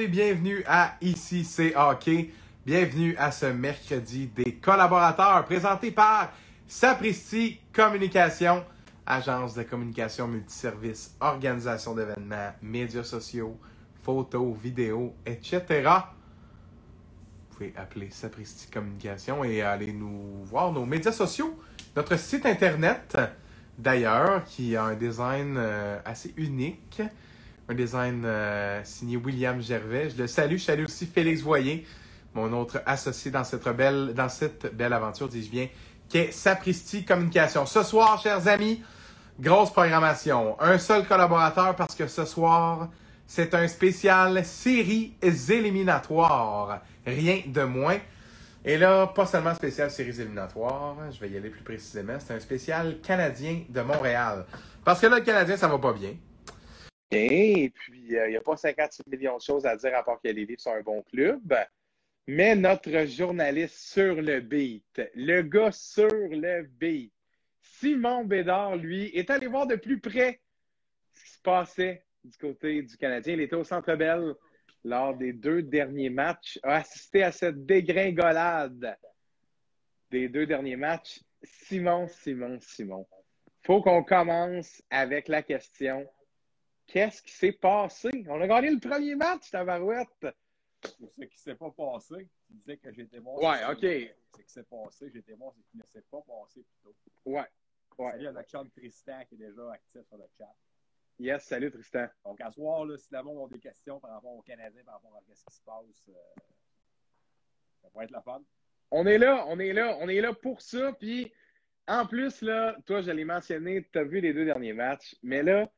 et bienvenue à Ici c'est. Bienvenue à ce mercredi des collaborateurs présenté par Sapristi Communication, agence de communication multiservice, organisation d'événements, médias sociaux, photos, vidéos, etc. Vous pouvez appeler Sapristi Communication et aller nous voir nos médias sociaux, notre site internet d'ailleurs qui a un design euh, assez unique un design euh, signé William Gervais. Je le salue. Je salue aussi Félix Voyer, mon autre associé dans cette belle, dans cette belle aventure, dis-je bien, qui est Sapristi Communication. Ce soir, chers amis, grosse programmation. Un seul collaborateur parce que ce soir, c'est un spécial séries éliminatoires. Rien de moins. Et là, pas seulement spécial séries éliminatoires, je vais y aller plus précisément, c'est un spécial canadien de Montréal. Parce que là, le Canadien, ça va pas bien. Et puis, euh, il n'y a pas 56 millions de choses à dire à part que les livres sont un bon club. Mais notre journaliste sur le beat, le gars sur le beat, Simon Bédard, lui, est allé voir de plus près ce qui se passait du côté du Canadien. Il était au Centre Bell lors des deux derniers matchs, a assisté à cette dégringolade des deux derniers matchs. Simon, Simon, Simon. Faut qu'on commence avec la question Qu'est-ce qui s'est passé? On a gagné le premier match, Tabarouette. Ce qui s'est pas passé, tu disais que j'étais bon. Ouais, OK. Ce qui s'est passé, j'étais bon, ce qui ne s'est pas passé plutôt. Ouais. ouais. Salut à notre chum Tristan qui est déjà actif sur le chat. Yes, salut Tristan. Donc, à ce soir, là, si le monde a des questions par rapport au Canadien, par rapport à ce qui se passe, euh, ça va être la fun. On est là, on est là, on est là pour ça. Puis, en plus, là, toi, je l'ai mentionné, tu as vu les deux derniers matchs, mais là,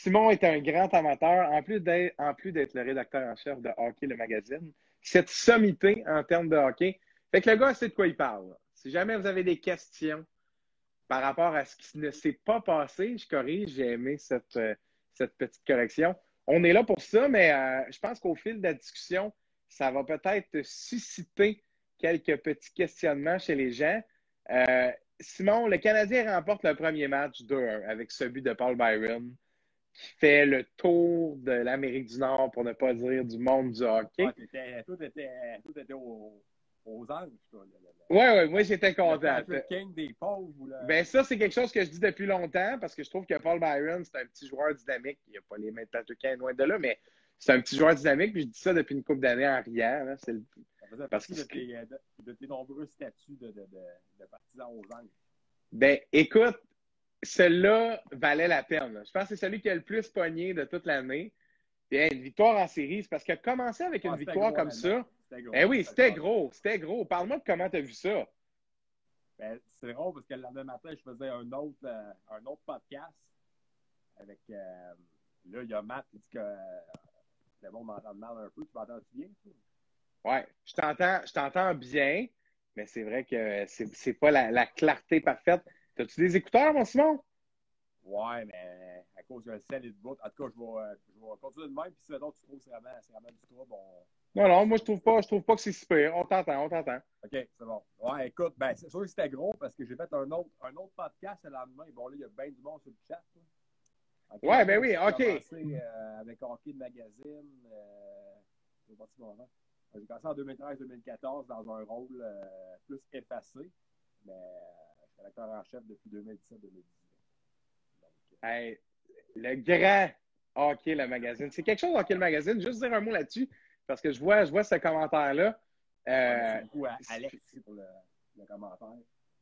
Simon est un grand amateur, en plus d'être le rédacteur en chef de Hockey, le magazine. Cette sommité en termes de hockey. Fait que le gars sait de quoi il parle. Si jamais vous avez des questions par rapport à ce qui ne s'est pas passé, je corrige, j'ai aimé cette, euh, cette petite correction. On est là pour ça, mais euh, je pense qu'au fil de la discussion, ça va peut-être susciter quelques petits questionnements chez les gens. Euh, Simon, le Canadien remporte le premier match 2-1 avec ce but de Paul Byron qui fait le tour de l'Amérique du Nord, pour ne pas dire du monde du hockey. Ah, tout, était, tout était aux, aux anges. Oui, oui, moi j'étais content. Le King des pauvres. Ben, ça, c'est quelque chose que je dis depuis longtemps parce que je trouve que Paul Byron, c'est un petit joueur dynamique. Il n'y a pas les mains de Patrick Kane loin de là, mais c'est un petit joueur dynamique. Puis je dis ça depuis une couple d'années en riant. C'est le... Parce que de tes, de, tes, nombreux statuts de, de, de partisans aux anges. Ben, écoute, celui-là valait la peine. Je pense que c'est celui qui a le plus pogné de toute l'année. une victoire en série, c'est parce qu'il a commencé avec une Ah, victoire gros, comme ça. C'était gros. Eh oui, c'était gros, c'était gros. Parle-moi de comment tu as vu ça. Ben, c'est drôle parce que le lendemain matin, je faisais un autre, euh, un autre podcast avec. euh, là, il y a Matt qui dit que euh, le monde m'entend mal un peu. Tu m'entends-tu bien? Ouais, je t'entends, je t'entends bien, mais c'est vrai que c'est, c'est pas la, la clarté parfaite. As-tu des écouteurs, mon Simon? Ouais, mais à cause d'un sel et de bout. En tout cas, je vais, euh, je vais continuer de même. Puis si mettons, tu trouves que c'est vraiment, du trouble, on. Non, non, moi je trouve pas, je trouve pas que c'est super. On t'entend, on t'entend. OK, c'est bon. Ouais, écoute, ben, c'est sûr que c'était gros parce que j'ai fait un autre, un autre podcast le lendemain. Bon, là, il y a bien du monde sur le chat. là. Ouais, ben oui, j'ai OK. commencé, euh, avec Hockey de Magazine. Euh, j'ai nom. J'ai commencé en 2013-2014 dans un rôle euh, plus effacé. Mais rédacteur en chef depuis 2017-2018. Donc, euh, Hey, le grand hockey, le magazine. C'est quelque chose, hockey, le magazine. Juste dire un mot là-dessus, parce que je vois, je vois ce commentaire-là. Euh, merci beaucoup à Alex pour le, le commentaire.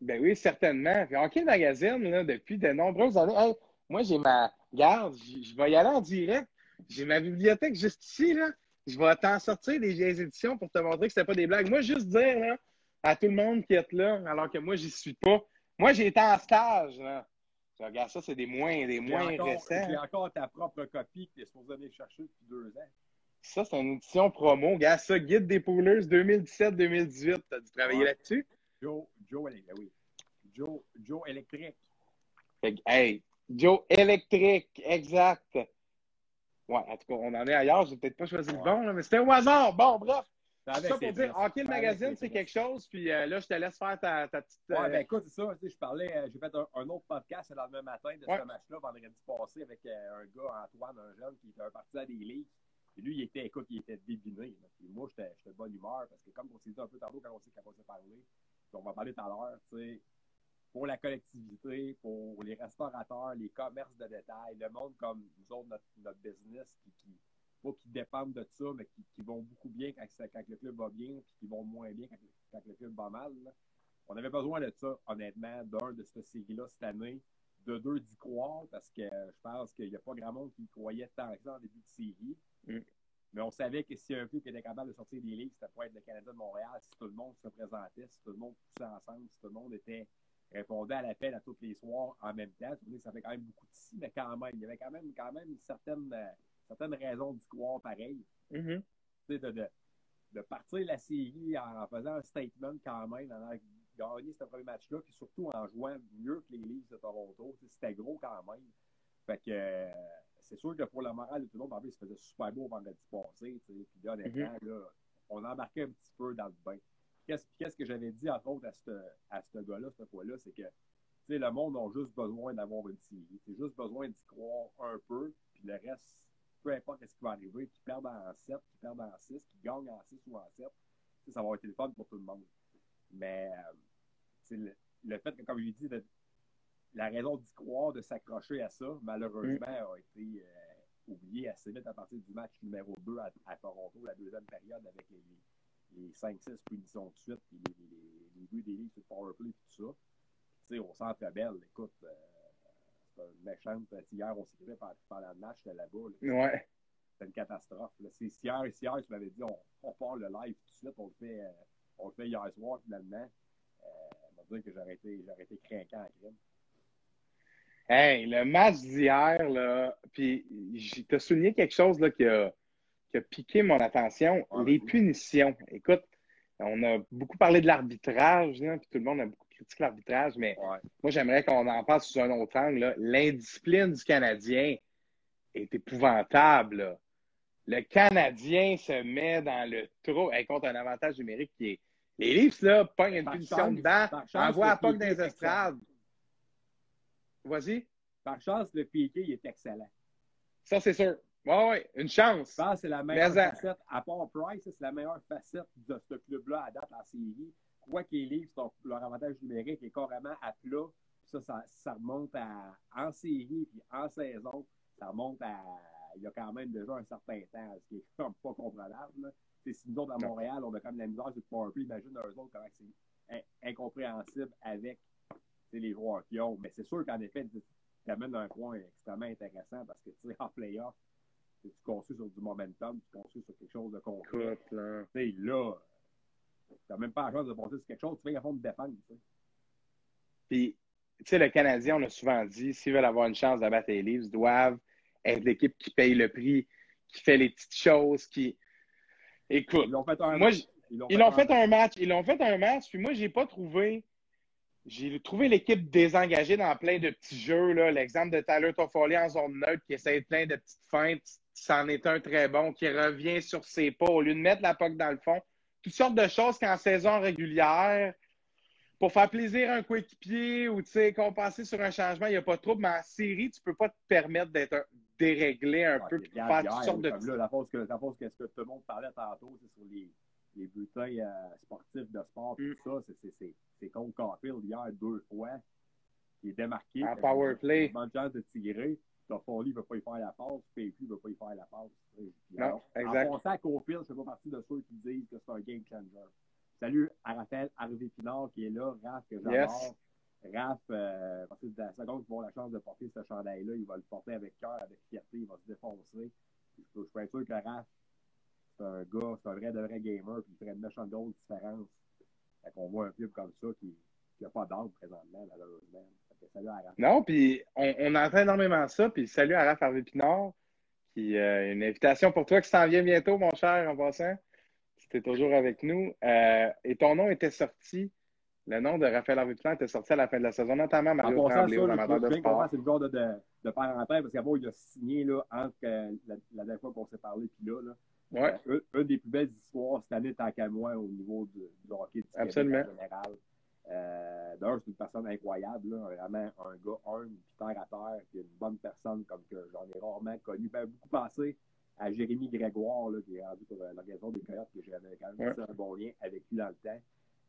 Ben oui, certainement. Puis Hockey Magazine, là, depuis de nombreuses années. Hey, moi, j'ai ma. Garde, je je vais y aller en direct. J'ai ma bibliothèque juste ici, là. Je vais t'en sortir des vieilles éditions pour te montrer que c'était pas des blagues. Moi, juste dire, là, à tout le monde qui est là, alors que moi, j'y suis pas. Moi, j'ai été en stage, là. Regarde ça, c'est des moins, des moins encore, récents. j'ai encore ta propre copie que tu es supposé aller chercher depuis deux ans. Ça, c'est une édition promo. Regarde ça, Guide des Poolers 2017-2018. T'as dû travailler Ouais. là-dessus? Joe, Joe, Ele- oui. Joe, Joe que, hey, Joe électrique, exact. Ouais, en tout cas, on en est ailleurs. J'ai peut-être pas choisi le bon, là, mais c'était au hasard. Bon, bref. Ça Ça pour dire, Hockey le magazine, c'est quelque chose. Puis euh, là, je te laisse faire ta, ta petite. Ouais, euh, ben écoute, c'est ça. Tu sais, je parlais, euh, j'ai fait un, un autre podcast le lendemain matin de Ouais. ce match-là, vendredi passé, avec euh, un gars, Antoine, un jeune, qui était un partisan des ligues. Puis lui, il était, écoute, il était débiné. Puis moi, j'étais de bonne humeur parce que, comme on s'est dit un peu tantôt quand on s'est parlé, puis on va parler tout à l'heure, tu sais, pour la collectivité, pour les restaurateurs, les commerces de détail, le monde comme nous autres, notre, business, qui, qui, pas qui dépendent de ça, mais qui, qui vont beaucoup bien quand, quand, le club va bien, puis qui vont moins bien quand, quand le club va mal. On avait besoin de ça, honnêtement, d'un, de cette série-là cette année, de deux, d'y croire, parce que je pense qu'il n'y a pas grand monde qui croyait tant que ça en début de série. Mm. Mais on savait que si un club qui était capable de sortir des ligues, c'était pour être le Canada de Montréal, si tout le monde se présentait, si tout le monde poussait ensemble, si tout le monde était répondait à l'appel à tous les soirs en même temps. Ça fait quand même beaucoup de si, mais quand même, il y avait quand même, quand même une certaine, euh, certaine raison d'y croire pareil. Mm-hmm. de, de, de, partir la série en, faisant un statement quand même, en gagné ce premier match-là, puis surtout en jouant mieux que les Leafs de Toronto. C'était gros quand même. Fait que euh, c'est sûr que pour la morale de tout le monde, en plus, ça faisait super beau vendredi passé. Puis là, honnêtement, mm-hmm. là, on embarquait un petit peu dans le bain. Qu'est-ce que j'avais dit, entre autres, à ce à ce gars-là, cette fois-là, c'est que le monde a juste besoin d'avoir une série. C'est juste besoin d'y croire un peu, puis le reste, peu importe ce qui va arriver, qu'ils perdent en 7, qu'ils perdent en 6, qu'ils gagnent en 6 ou en 7, ça va être le fun pour tout le monde. Mais euh, le, le, fait que, comme je l'ai dit, la raison d'y croire, de s'accrocher à ça, malheureusement, mm. a été euh, oubliée assez vite à partir du match numéro 2 à, Toronto, la deuxième période avec les, les 5-6 punitions de suite, puis les, les, les buts des livres sur le powerplay, et tout ça. Tu sais, au centre belle, écoute, euh, méchante. Hier, on s'écrivait pendant le match, de là-bas. ouais. C'était une catastrophe. C'est hier, hier, tu m'avais dit, on, on, part le live tout de suite, on le fait, euh, on le fait hier soir, finalement. Euh, on va dire que j'aurais été, été craquant en crime. Hey, le match d'hier, là, puis t'as souligné quelque chose là, qui a, qui a piqué mon attention, les punitions. Écoute, on a beaucoup parlé de l'arbitrage, puis tout le monde a beaucoup critiqué l'arbitrage, mais moi, j'aimerais qu'on en parle sous un autre angle. L'indiscipline du Canadien est épouvantable. Le Canadien se met dans le trou et contre un avantage numérique qui est. Les Leafs, là, pognent une punition dedans, envoient à Pog dans les estrades. Vas-y. Par chance, le piqué, il est excellent. Ça, c'est sûr. Oui, oui, une chance. Ça, c'est la meilleure facette. À part Price, c'est la meilleure facette de ce club-là à date en série. Quoi qu'ils livrent, leur avantage numérique est carrément à plat. Ça, ça, ça, remonte à, en série puis en saison, ça remonte à. Il y a quand même déjà un certain temps, ce qui est comme pas comprenable. Si nous autres à Montréal, on a quand même la misère sur le powerplay, imagine eux autres comment c'est incompréhensible avec les joueurs qui ont. Mais c'est sûr qu'en effet, tu amènes un point extrêmement intéressant parce que tu sais, en playoff, tu construis sur du momentum, tu construis sur quelque chose de concret. Là, n'as même pas la chance de penser sur quelque chose, tu fais à fond de défendre. Puis, tu sais, le Canadien, on a souvent dit, s'ils veulent avoir une chance d'abattre les Leafs, doivent être l'équipe qui paye le prix, qui fait les petites choses, qui. Écoute, ils l'ont fait un moi, match. Ils l'ont fait, un match. Ils l'ont fait un match, puis moi, j'ai pas trouvé. J'ai trouvé l'équipe désengagée dans plein de petits jeux. L'exemple de Tyler Toffoli en zone neutre qui essaie plein de petites feintes c'en est un très bon, qui revient sur ses pas au lieu de mettre la POC dans le fond. Toutes sortes de choses qu'en saison régulière, pour faire plaisir à un coéquipier ou compenser sur un changement, il n'y a pas de trouble, mais en série, tu ne peux pas te permettre d'être déréglé un peu et faire toutes sortes de. Là, la pause que, la pause que, que tout le monde parlait tantôt, c'est sur les, les bulletins euh, sportifs de sport, tout mm. ça. C'est contre Caulfield hier deux fois. Il est démarqué. En power play. De chance de tirer. Toffoli ne veut pas y faire la passe, PQ ne veut pas y faire la passe. Non, exact. En pensant je ne fais pas partie de ceux qui disent que c'est un game changer. Salut à Raphaël Harvey Pinard qui est là, Raph que j'adore. Yes. Raph, euh, parce que la seconde qu'ils vont la chance de porter ce chandail-là, il va le porter avec cœur, avec fierté, il va se défoncer. Je, je suis sûr que Raph, c'est un gars, c'est un vrai de vrai gamer, puis il ferait une méchante d'autres différence. Fait qu'on voit un club comme ça qui n'a pas d'âme présentement, malheureusement. Non, puis on, on, entend énormément ça. Puis salut à Raph Harvey Pinard, qui euh, une invitation pour toi qui s'en vient bientôt, mon cher, en passant. C'était toujours avec nous. Euh, et ton nom était sorti, le nom de Raphaël Harvey Pinard était sorti à la fin de la saison, notamment Mario Tremblay, aux amateurs de sport. C'est le genre de, de, de parenthèse, parce qu'avant, il a signé là, entre euh, la, la, dernière fois qu'on s'est parlé, puis là, là Ouais. Euh, une des plus belles histoires cette année, tant qu'à moi, au niveau du, du hockey du Absolument. en général. Euh, D'ailleurs, c'est une personne incroyable, là, vraiment un gars humble, puis terre à terre, puis une bonne personne comme que j'en ai rarement connu. Ben, beaucoup passé à Jérémy Grégoire, là, qui est rendu pour l'organisation des Coyotes, que j'avais quand même ouais. un bon lien avec lui dans le temps.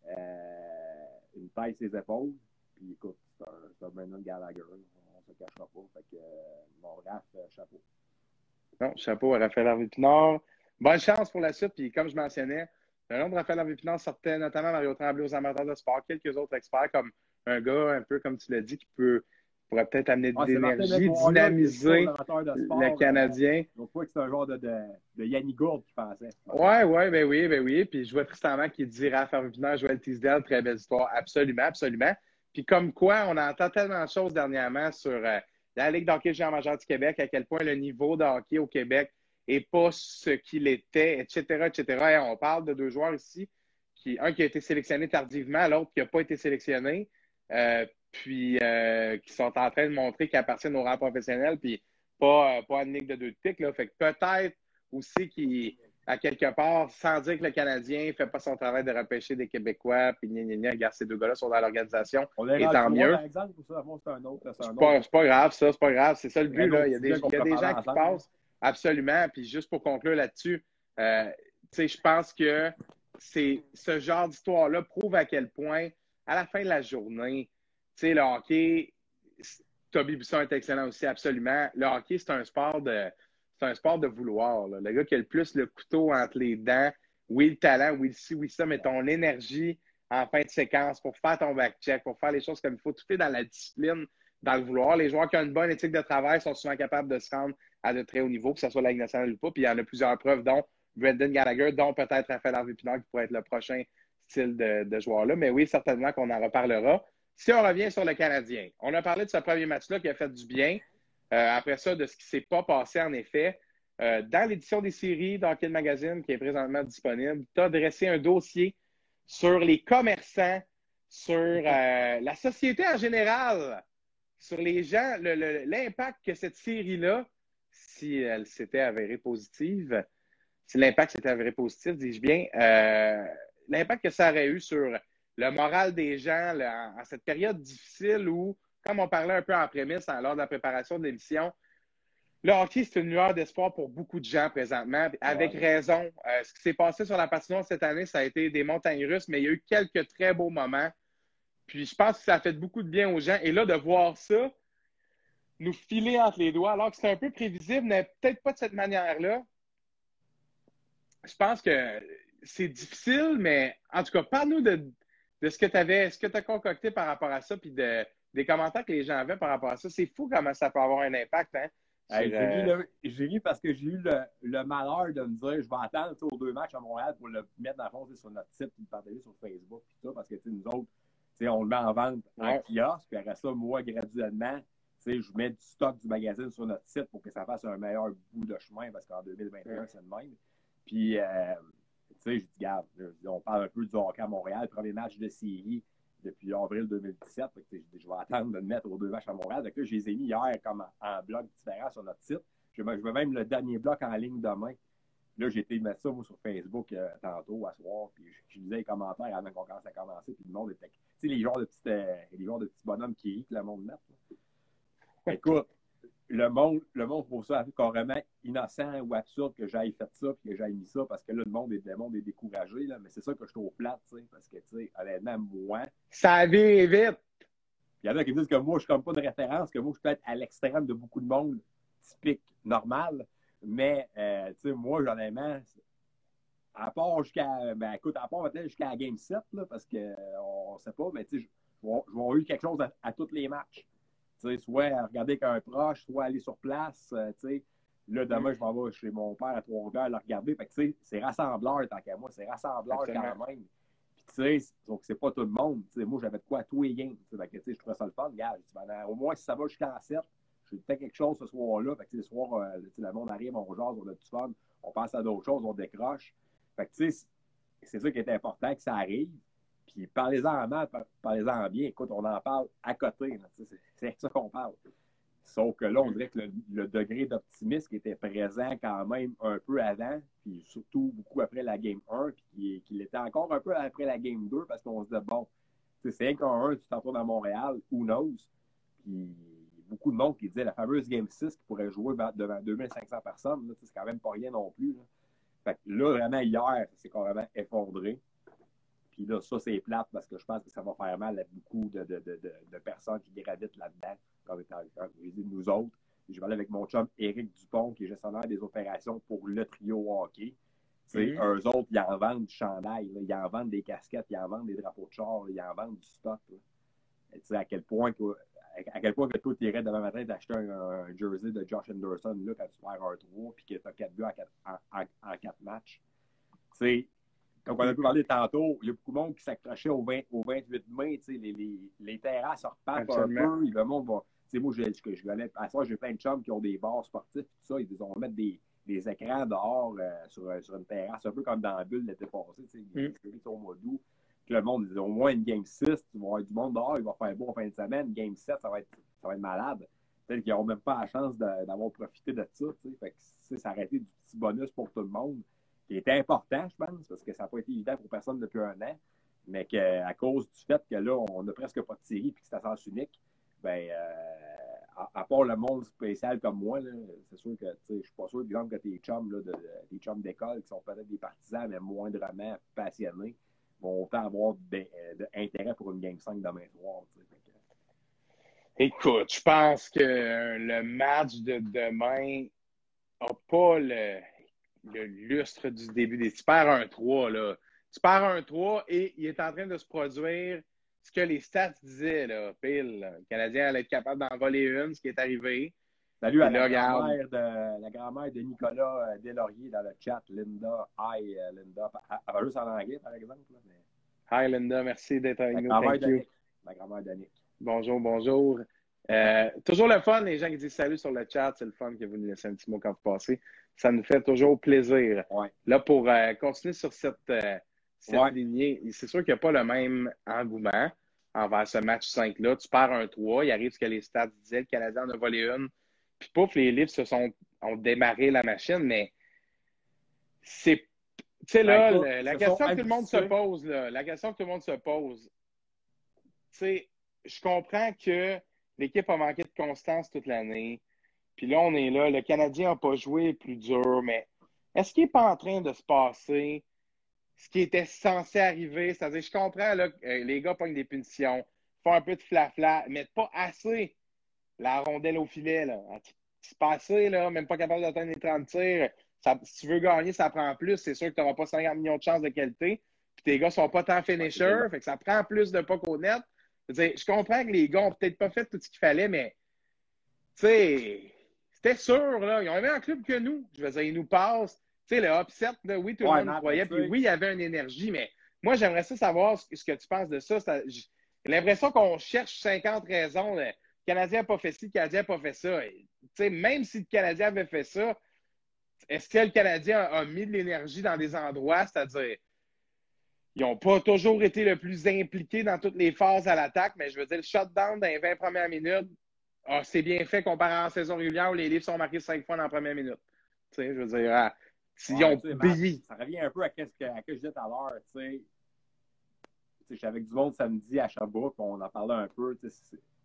Euh, une taille ses épaules. Puis écoute, c'est un, un Brandon Gallagher. On ne se cachera pas. Fait que mon Raph, chapeau. Non, chapeau à Raphaël Harvey Pinard. Bonne chance pour la suite. Puis comme je mentionnais, le nom de Raphaël Harvey Pinard sortait notamment Mario Tremblay aux amateurs de sport, quelques autres experts comme un gars un peu comme tu l'as dit qui peut pourrait peut-être amener de l'énergie, dynamiser le Canadien. Donc, pas que c'est un genre de, de, de Yannick Gourde qui pensait. Ouais, ouais, ben oui, ben oui. Puis je vois Tristan qui dit Raphaël Pinard, Joël Tisdale, très belle histoire. Absolument, absolument. Puis comme quoi, on entend tellement de choses dernièrement sur euh, la Ligue d'hockey géant majeur du Québec, à quel point le niveau de hockey au Québec n'est pas ce qu'il était, etc., etc. Et on parle de deux joueurs ici, qui, un qui a été sélectionné tardivement, l'autre qui n'a pas été sélectionné, euh, puis euh, qui sont en train de montrer qu'ils appartiennent au rang professionnel, puis pas, pas à une ligue de deux tics. Là. Fait que peut-être aussi qu'ils à quelque part, sans dire que le Canadien ne fait pas son travail de repêcher des Québécois, puis gna, gna, gna, regarde, ces deux gars-là sont dans l'organisation, et tant mieux. Par exemple, c'est un autre. C'est pas, pas, grave, ça, c'est pas grave, c'est ça le but. Là. Il y a des, il y a des gens qui passent, absolument, puis juste pour conclure là-dessus, euh, je pense que c'est ce genre d'histoire-là prouve à quel point, à la fin de la journée, le hockey, Toby Busson est excellent aussi, absolument. Le hockey, c'est un sport de sport de vouloir. Le gars qui a le plus le couteau entre les dents, oui, le talent, oui, ci, oui, ça, mais ton énergie en fin de séquence pour faire ton back-check, pour faire les choses comme il faut. Tout est dans la discipline, dans le vouloir. Les joueurs qui ont une bonne éthique de travail sont souvent capables de se rendre à de très haut niveau, que ce soit la Ligue nationale ou pas. Puis il y en a plusieurs preuves, dont Brendan Gallagher, dont peut-être Raphaël Harvey Pinard, qui pourrait être le prochain style de, joueur-là. Mais oui, certainement qu'on en reparlera. Si on revient sur le Canadien, on a parlé de ce premier match-là qui a fait du bien. Euh, après ça, de ce qui ne s'est pas passé, en effet, euh, dans l'édition des séries d'Hockey Magazine qui est présentement disponible, tu as dressé un dossier sur les commerçants, sur euh, la société en général, sur les gens, l'impact que cette série-là, si elle s'était avérée positive, si l'impact s'était avéré positif, dis-je bien, l'impact que ça aurait eu sur le moral des gens en cette période difficile où comme on parlait un peu en prémisse hein, lors de la préparation de l'émission, le hockey, c'est une lueur d'espoir pour beaucoup de gens présentement, avec raison. Euh, ce qui s'est passé sur la patinoire cette année, ça a été des montagnes russes, mais il y a eu quelques très beaux moments. Puis je pense que ça a fait beaucoup de bien aux gens. Et là, de voir ça, nous filer entre les doigts, alors que c'est un peu prévisible, mais peut-être pas de cette manière-là. Je pense que c'est difficile, mais en tout cas, parle-nous de, de, ce que tu avais, ce que tu as concocté par rapport à ça, puis de, des commentaires que les gens avaient par rapport à ça. C'est fou comment ça peut avoir un impact. Hein, euh, j'ai lu, parce que j'ai eu le, malheur de me dire je vais attendre aux deux matchs à Montréal pour le mettre dans fond sur notre site et le partager sur Facebook tout ça, parce que nous autres, on le met en vente en kiosque, puis après ça, moi, graduellement, je mets du stock du magazine sur notre site pour que ça fasse un meilleur bout de chemin, parce qu'en 2021, c'est le même. Puis, euh, tu sais, je dis, regarde, on parle un peu du hockey à Montréal, premier match de série depuis avril 2017. je, vais attendre de le mettre aux deux vaches à Montréal. Donc, je les ai mis hier comme en, bloc différent sur notre site. Je, je veux même le dernier bloc en ligne demain. Là, j'ai été mettre ça moi, sur Facebook euh, tantôt, à soir, puis je, lisais les commentaires avant qu'on commence à commencer, puis le monde était. Tu sais, les genres de petits, euh, les genres de petits bonhommes qui rient que le monde met. Écoute, le monde, le monde pour ça carrément innocent ou absurde que j'aille fait ça puis que j'aille mis ça parce que là, le monde est, le monde est découragé. Là, mais c'est ça que je trouve plate, tu sais, parce que, tu sais, honnêtement, moi. Ça vient vite! Il y en a qui me disent que moi, je suis comme pas de référence, que moi, je peux être à l'extrême de beaucoup de monde typique, normal. Mais, euh, tu sais, moi, honnêtement, à part jusqu'à. Ben, écoute, à part peut-être jusqu'à la Game 7, là, parce qu'on ne sait pas, mais tu sais, je vais eu quelque chose à, à tous les matchs soit regarder avec un proche, soit aller sur place. Euh, là, demain, mm. je m'en vais chez mon père à Trois-Rivières le regarder. c'est rassembleur tant qu'à moi. C'est rassembleur quand même. Puis, tu sais, c'est pas tout le monde. moi, j'avais de quoi à tous les games. je trouvais ça le fun. Regarde, au moins, si ça va jusqu'en 7, je fais quelque chose ce soir-là. Fait que, le soir, euh, le monde arrive, on jase, on a du fun. On pense à d'autres choses, on décroche. Fait que, c'est ça qui est important, que ça arrive. Puis parlez-en en mal, parlez-en en bien. Écoute, on en parle à côté. C'est ça qu'on parle. Sauf que là, on dirait que le, degré d'optimisme qui était présent quand même un peu avant, puis surtout beaucoup après la Game 1, puis qu'il était encore un peu après la Game 2, parce qu'on se dit, bon, c'est un qu'un 1, tu t'entoures dans Montréal, who knows? Puis beaucoup de monde qui disait la fameuse Game 6 qui pourrait jouer devant 2500 personnes. C'est quand même pas rien non plus. Là. Fait que là, vraiment, hier, c'est carrément effondré. Puis là, ça, c'est plate parce que je pense que ça va faire mal à beaucoup de, de, de, de personnes qui gravitent là-dedans, comme, comme nous autres. Je vais aller avec mon chum Éric Dupont, qui est gestionnaire des opérations pour le trio hockey. Mm Eux autres, ils en vendent du chandail, ils en vendent des casquettes, ils en vendent des drapeaux de char, ils en vendent du stock. sais À quel point que, à quel point que toi, tu irais demain matin d'acheter un, jersey de Josh Anderson là, quand tu perds un 3 puis que tu as 4 buts en 4, matchs. Comme on a pu parler tantôt, il y a beaucoup de monde qui s'accrochait au, 20, au 28 mai. Les, les, les terrasses repartent un peu. Le monde va. moi, je, je, je, à ça, j'ai plein de chums qui ont des bars sportifs, tout ça. Ils disent on va mettre des, des écrans dehors euh, sur, euh, sur, une terrasse, un peu comme dans la bulle l'été passé. Les mm. séries sont au mois d'août. le monde dit au moins une game 6, tu vas avoir du monde dehors, il va faire beau en fin de semaine. Game 7, ça va être, ça va être malade. Peut-être qu'ils n'auront même pas la chance d'avoir profité de ça. Fait que ça aurait été du petit bonus pour tout le monde qui était important, je pense, parce que ça n'a pas été évident pour personne depuis un an, mais qu'à cause du fait que là, on n'a presque pas de série et que c'est à sens unique, ben, euh, à, part le monde spécial comme moi, c'est sûr que je suis pas sûr, par exemple, que tes chums, là, de, chums d'école qui sont peut-être des partisans, mais moindrement passionnés, vont autant avoir d'intérêt pour une Game 5 demain soir. Écoute, je pense que le match de demain n'a pas le le lustre du début des. Tu perds un 3, là. Tu perds un 3 et il est en train de se produire ce que les stats disaient, là, pile. Le Canadien allait être capable d'en voler une, ce qui est arrivé. Salut à la grand-mère de, grand-mère de Nicolas euh, Delaurier dans le chat, Linda. Hi, euh, Linda. Elle va juste en anglais, par exemple. Hi, Linda. Merci d'être avec nous. Ma grand-mère d'Annick. Bonjour, bonjour. Euh, toujours le fun, les gens qui disent salut sur le chat, c'est le fun que vous nous laissez un petit mot quand vous passez. Ça nous fait toujours plaisir. Là, pour euh, continuer sur cette, euh, lignée, c'est sûr qu'il n'y a pas le même engouement envers ce match 5-là. Tu perds un 3, il arrive ce que les stats disaient, le Canadien en a volé une. Puis pouf, les livres se sont, ont démarré la machine, mais c'est. Tu sais, là, ben, la, question que tout le monde se pose, là, la question que tout le monde se pose, tu sais, je comprends que L'équipe a manqué de constance toute l'année. Puis là, on est là. Le Canadien n'a pas joué plus dur, mais est-ce qu'il n'est pas en train de se passer ce qui était censé arriver? C'est-à-dire, je comprends, là, euh, les gars prennent des punitions, font un peu de flafla, mettent pas assez la rondelle au filet. Là. C'est pas assez, là, même pas capable d'atteindre les 30 tirs. si tu veux gagner, ça prend plus. C'est sûr que tu n'auras pas 50 millions de chances de qualité. Puis tes gars sont pas tant finishers, fait que ça prend plus de pas au net. Je, comprends que les gars n'ont peut-être pas fait tout ce qu'il fallait, mais c'était sûr, là. Ils ont un club que nous. Je veux dire, ils nous passent. Tu sais, le upset, oui, tout le monde croyait. Puis oui, il y avait une énergie, mais moi, j'aimerais ça savoir ce, que tu penses de ça. J'ai l'impression qu'on cherche 50 raisons. Le Canadien n'a pas fait ci, le Canadien n'a pas fait ça. même si le Canadien avait fait ça, est-ce que le Canadien a mis de l'énergie dans des endroits, c'est-à-dire ils n'ont pas toujours été le plus impliqués dans toutes les phases à l'attaque, mais je veux dire, le shutdown dans les 20 premières minutes, ah, c'est bien fait comparé en saison régulière où les livres sont marqués 5 fois dans la première minute. Tu sais, je veux dire, ah, ils ont Ça revient un peu à ce que, je disais tout à l'heure. Tu sais, je suis avec du monde samedi à Sherbrooke, on en parlait un peu.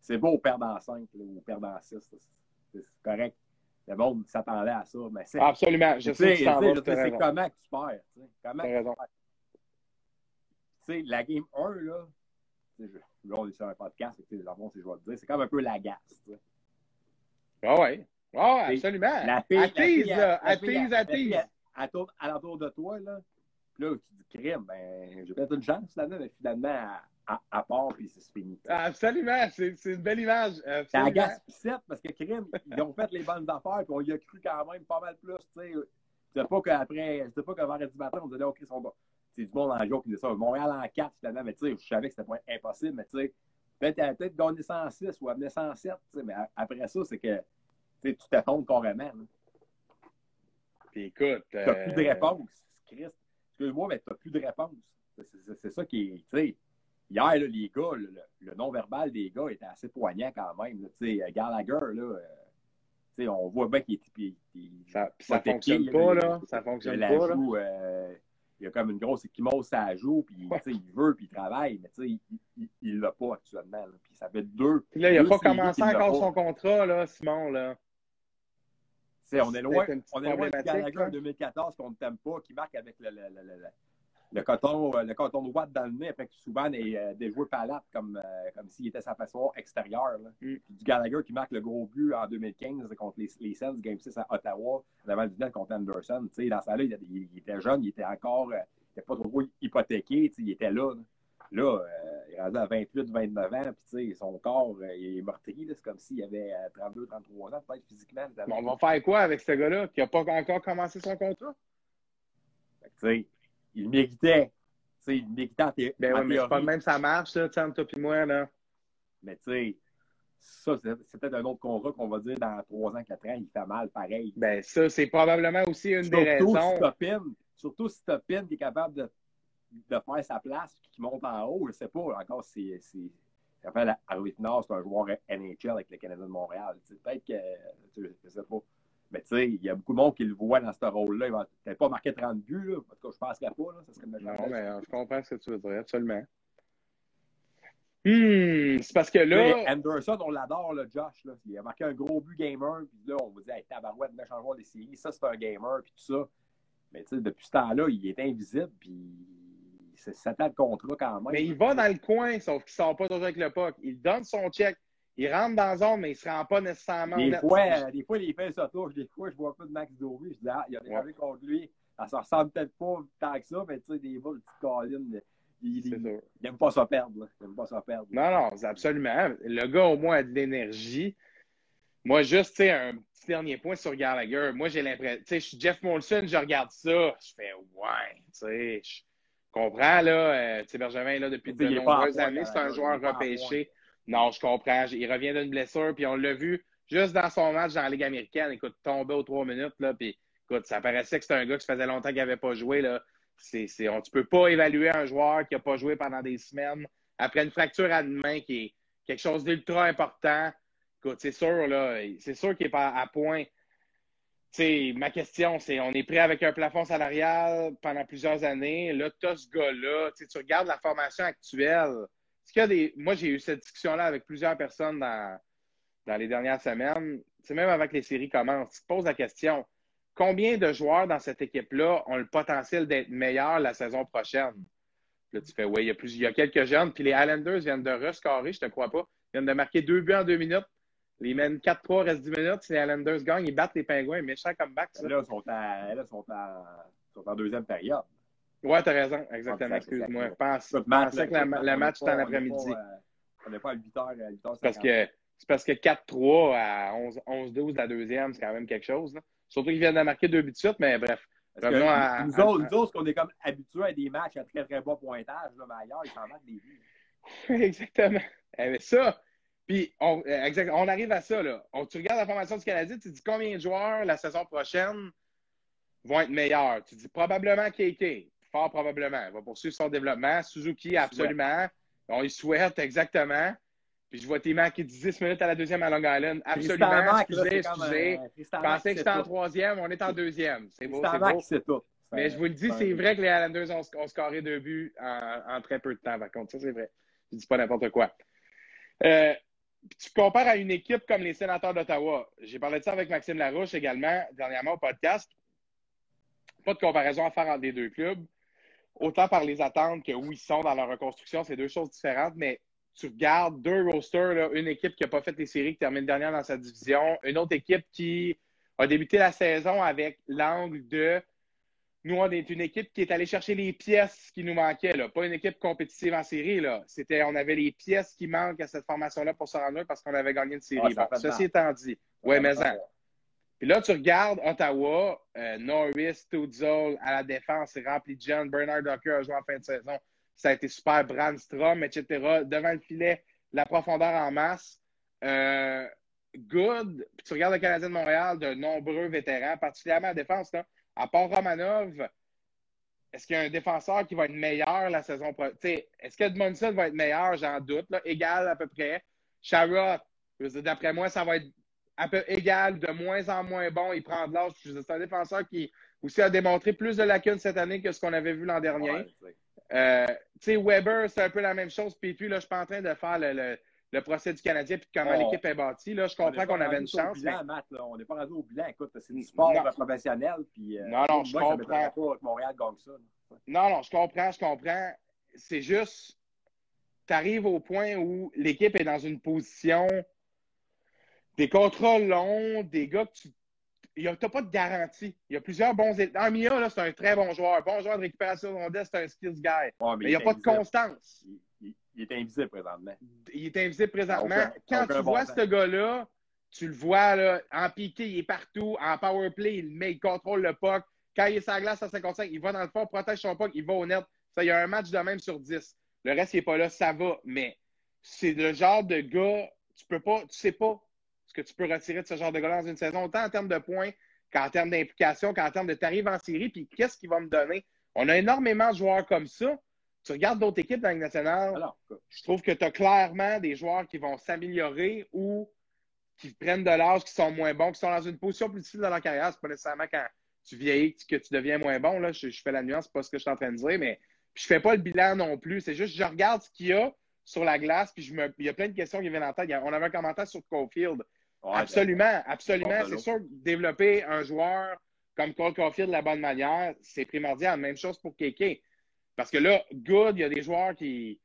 C'est beau perdre en 5 ou perdre en 6. C'est correct. Le monde s'attendait à ça. Mais Absolument. Je sais, c'est comment tu perds. Comment tu perds sais, la game 1, là, là, on est sur un podcast, c'est dans le je vais te dire, c'est comme un peu la gasse. Ah ouais. Ah ouais, absolument. La fille, attise, attise, attise. Elle tourne à l'entour de toi, là. Puis là, tu dis crime, ben, j'ai peut-être une chance, là, mais finalement, à, à part, puis c'est fini. Absolument, c'est une belle image. Gasse pissette, parce que crime, ils ont fait les bonnes affaires, puis on y a cru quand même pas mal plus, tu sais. C'est pas qu'après, c'était pas qu'à vendredi matin, on disait, OK, ils sont bons c'est du monde en jour qui dit ça. Montréal en 4, finalement, mais tu sais, je savais que c'était pas impossible, mais tu sais, peut-être peut gagné 106 ou amené 107, tu sais, mais après ça, c'est que tu t'effondres carrément. Puis écoute. Tu n'as plus de euh, réponse, Christ. Excuse-moi, mais tu n'as plus de réponse. C'est ça qui est. Tu sais, hier, là, les gars, le, non-verbal des gars était assez poignant quand même. Tu sais, Gallagher, là. Euh, tu sais, on voit bien qu'il est. ça, ça fonctionne pas, là. Ça fonctionne pas. Joue, euh, il y a comme une grosse échymose à joue, puis il veut, puis il travaille, mais il, il, il l'a pas actuellement. Là. Puis ça fait deux. Puis là, il n'a pas commencé encore son contrat, là, Simon. Là. Tu sais, on est loin, on est loin du là. en 2014 qu'on ne t'aime pas, qui marque avec le, le, le, le, coton, euh, le coton de Watt dans le nez, après que souvent est euh, déjoué palate comme, euh, comme s'il était sa passoire extérieure. là. Mm. Puis du Gallagher qui marque le gros but en 2015 contre les, les Sens, Game 6 à Ottawa, devant le net contre Anderson. Tu sais, dans ça là, il, il- il était jeune, il était encore, il était pas trop hypothéqué, il était là. Là, Là, euh, il est rendu à 28, 29 ans, puis tu sais, son corps euh, il est meurtri. C'est comme s'il avait euh, 32, 33 ans, peut-être physiquement. Mais on va faire quoi avec ce gars-là qui n'a pas encore commencé son contrat? Fait que, tu sais, il méritait. Tu sais, il méritait en, thé- Ben en ouais, mais c'est pas même ça marche, sais, entre toi et moi, là. Mais tu sais, ça, c'est peut-être un autre contrat qu'on va dire dans 3 ans, 4 ans, il fait mal pareil. Ben ça, c'est probablement aussi une des surtout, raisons. si surtout si Topin qui est capable de, de faire sa place et qui monte en haut, je sais pas, encore, c'est. fait Harvey Pinard, c'est un joueur NHL avec le Canadien de Montréal. Peut-être que. Je sais pas. Il y a beaucoup de monde qui le voit dans ce rôle-là. Il va peut-être pas marquer 30 buts, là. En tout cas, je penserais pas. Là. Ça serait Non, mais je comprends ce que tu veux dire, absolument. Hmm, c'est parce que là, Anderson, on l'adore, le Josh. Là. Il a marqué un gros but gamer, puis là, on vous dit, hey, tabarouette, méchant joueur des séries, ça, c'est un gamer, puis tout ça. Mais tu sais, depuis ce temps-là, il est invisible, puis c'est 7 ans de contrat quand même. mais il va dans le coin, sauf qu'il sort pas toujours avec le puck. Il donne son check, il rentre dans la zone, mais il se rend pas nécessairement Des net. fois, euh, des fois, les faits se touchent. Des fois, je vois pas de Max Dory. Je dis, ah, il y a des Ouais. contre lui. Ça se ressemble peut-être pas tant que ça, mais tu sais, des fois, le petit Colin, il, C'est il, sûr. il aime pas ça perdre. là. Il aime pas ça perdre. Non, non, absolument. Le gars, au moins, a de l'énergie. Moi, juste, tu sais, un petit dernier point sur Gallagher. Moi, j'ai l'impression, tu sais, je suis Jeff Molson, je regarde ça, je fais, ouais, tu sais, je comprends, là, euh, tu sais, Bergevin là depuis de nombreuses années, c'est un joueur repêché. Non, je comprends. Il revient d'une blessure, puis on l'a vu juste dans son match dans la Ligue américaine. Écoute, tombé aux trois minutes, là, puis écoute, ça paraissait que c'était un gars qui faisait longtemps qu'il n'avait pas joué, là. On, tu peux pas évaluer un joueur qui n'a pas joué pendant des semaines après une fracture à une main qui est quelque chose d'ultra important. Écoute, c'est sûr, là, c'est sûr qu'il n'est pas à point. Ma question, c'est on est prêt avec un plafond salarial pendant plusieurs années. Là, tu as ce gars-là. Tu regardes la formation actuelle. Moi, j'ai eu cette discussion-là avec plusieurs personnes dans, dans les dernières semaines. Sais, même avant que les séries commencent, tu te poses la question combien de joueurs dans cette équipe-là ont le potentiel d'être meilleurs la saison prochaine? Là, tu fais, oui, il y a, il y a quelques jeunes. Puis les Islanders viennent de rescorer, je te crois pas. Ils viennent de marquer deux buts en deux minutes. Ils mènent 4-3, reste 10 minutes. Si les Islanders gagnent, ils battent les Pingouins. Méchant comeback, ça. Là, ils sont, sont, sont en deuxième période. Ouais, t'as raison. Exactement. Excuse-moi. Je pensais que la- le match était en après-midi. On n'est pas à 8 h, à 8 h Parce que c'est parce que 4-3 à 11 11-12 la deuxième, c'est quand même quelque chose. là. Surtout qu'ils viennent de marquer deux buts de suite, mais bref. revenons à- nous, à- autres, nous autres, qu'on est comme habitués à des matchs à très très bas pointage, là, mais ailleurs, ils s'en mettent des buts. Exactement. Eh bien, ça, puis on, euh, exact- on arrive à ça. Là. On, tu regardes la formation du Canadien, tu te dis combien de joueurs la saison prochaine vont être meilleurs? Tu dis probablement KK, fort probablement. Il va poursuivre son développement. Suzuki, absolument. On y souhaite, exactement. Puis je vois Timac qui dit 10 minutes à la deuxième à Long Island. Absolument. Excusez, excusez. Je pensais que c'était en troisième, on est en deuxième. C'est beau, c'est beau. c'est tout. Mais je vous le dis, c'est vrai que les Islanders ont, ont scoré deux buts en, en très peu de temps, par contre. Ça, c'est vrai. Je dis pas n'importe quoi. Euh, tu compares à une équipe comme les Sénateurs d'Ottawa. J'ai parlé de ça avec Maxime Larouche également, dernièrement au podcast. Pas de comparaison à faire entre les deux clubs. Autant par les attentes que où ils sont dans leur reconstruction, c'est deux choses différentes, mais tu regardes deux rosters, là, une équipe qui n'a pas fait les séries, qui termine dernière dans sa division, une autre équipe qui a débuté la saison avec l'angle de nous, on est une équipe qui est allée chercher les pièces qui nous manquaient, là. pas une équipe compétitive en série. Là. C'était, on avait les pièces qui manquent à cette formation-là pour se rendre parce qu'on avait gagné une série. Bon, ceci étant dit, ouais, mais en. Puis là, tu regardes Ottawa, euh, Norris, Studzol à la défense, c'est rempli de jeunes. Bernard Docker a joué en fin de saison. Ça a été super. Brandstrom, etc. Devant le filet, la profondeur en masse. Euh, good. Puis tu regardes le Canadien de Montréal, de nombreux vétérans, particulièrement à la défense. À part Romanov, est-ce qu'il y a un défenseur qui va être meilleur la saison prochaine? Est-ce que Edmondson va être meilleur? J'en doute. Là. Égal à peu près. Dire, d'après moi, ça va être un peu égal, de moins en moins bon. Il prend de l'âge. C'est un défenseur qui aussi a démontré plus de lacunes cette année que ce qu'on avait vu l'an dernier. Ouais, Euh, tu sais, Weber, c'est un peu la même chose. Puis puis là, je suis pas en train de faire le, le, le procès du Canadien puis comment Oh. l'équipe est bâtie. Là, je comprends qu'on avait une chance. Bilan, mais- Matt, là. On n'est pas rendu au bilan. Écoute, c'est du sport Non. professionnel. Puis, euh, Non, non, je comprends. pas que Montréal gagne ça. là. Non, non, je comprends, je comprends. C'est juste, tu arrives au point où l'équipe est dans une position des contrats longs, des gars que tu. Tu n'as pas de garantie. Il y a plusieurs bons. Armia, là, c'est un très bon joueur. Bon joueur de récupération de rondelle, c'est un skills guy. Ouais, Mais il n'y a pas de constance. Il, il- il est invisible présentement. Il est invisible présentement. Aucun- Quand aucun tu bon vois ce gars-là, tu le vois là, en piqué, il est partout. En power play, il met, il contrôle le puck. Quand il est sur la glace à 55, il va dans le fond, protège son puck, il va au net. Ça, il y a un match de même sur 10. Le reste, il n'est pas là, ça va. Mais c'est le genre de gars, tu peux pas, tu sais pas que tu peux retirer de ce genre de gars dans une saison, autant en termes de points qu'en termes d'implication, qu'en termes de t'arrives en série, puis qu'est-ce qu'il va me donner? On a énormément de joueurs comme ça. Tu regardes d'autres équipes dans la Ligue nationale, Alors, je trouve que tu as clairement des joueurs qui vont s'améliorer ou qui prennent de l'âge, qui sont moins bons, qui sont dans une position plus difficile dans leur carrière. C'est pas nécessairement quand tu vieillis que tu deviens moins bon. Là. Je, je fais la nuance, c'est pas ce que je suis en train de dire, mais je fais pas le bilan non plus. C'est juste je regarde ce qu'il y a sur la glace, puis je me... il y a plein de questions qui viennent en tête. On avait un commentaire sur Caulfield. Ouais, absolument, absolument. Bon, C'est ben, sûr que développer un joueur comme Cole Caulfield de la bonne manière, c'est primordial. Même chose pour Kéké. Parce que là, good, il y a des joueurs qui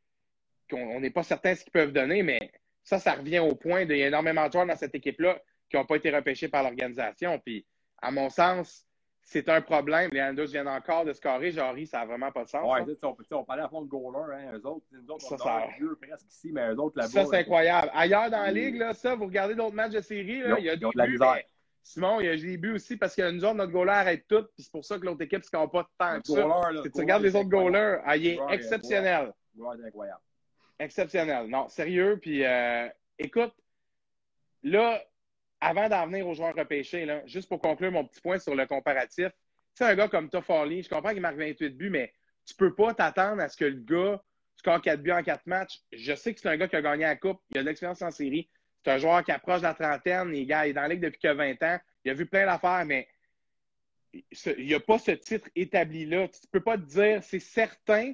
qu'on on n'est pas certain ce qu'ils peuvent donner, mais ça, ça revient au point de il y a énormément de joueurs dans cette équipe-là qui n'ont pas été repêchés par l'organisation. Puis, à mon sens, c'est un problème. Les Anders viennent encore de scorer. Jarry, ça n'a vraiment pas de sens. Ouais, sais, on, on parlait à fond de goaler, hein, eux autres. Nous autres, on ça- a presque ici, mais eux autres là-bas. Ça, c'est là, incroyable. Ailleurs dans la ligue, là, ça, vous regardez d'autres matchs de série, là, il y a des buts, mais Simon, il y a des buts aussi parce que nous autres, notre goaler arrête tout, puis c'est pour ça que l'autre équipe ne score pas tant que ça. là, Si tu regardes les autres goalers, ah, il est Le goaler, exceptionnel. Le goaler, incroyable. Exceptionnel. Non, sérieux. Puis, euh, écoute, là, avant d'en venir aux joueurs repêchés, là, juste pour conclure mon petit point sur le comparatif, tu sais, un gars comme Toffoli, je comprends qu'il marque 28 buts, mais tu peux pas t'attendre à ce que le gars score 4 buts en 4 matchs. Je sais que c'est un gars qui a gagné la Coupe, il a de l'expérience en série. C'est un joueur qui approche de la trentaine, il est dans la ligue depuis que 20 ans. Il a vu plein d'affaires, mais il n'y a pas ce titre établi-là. Tu ne peux pas te dire, c'est certain,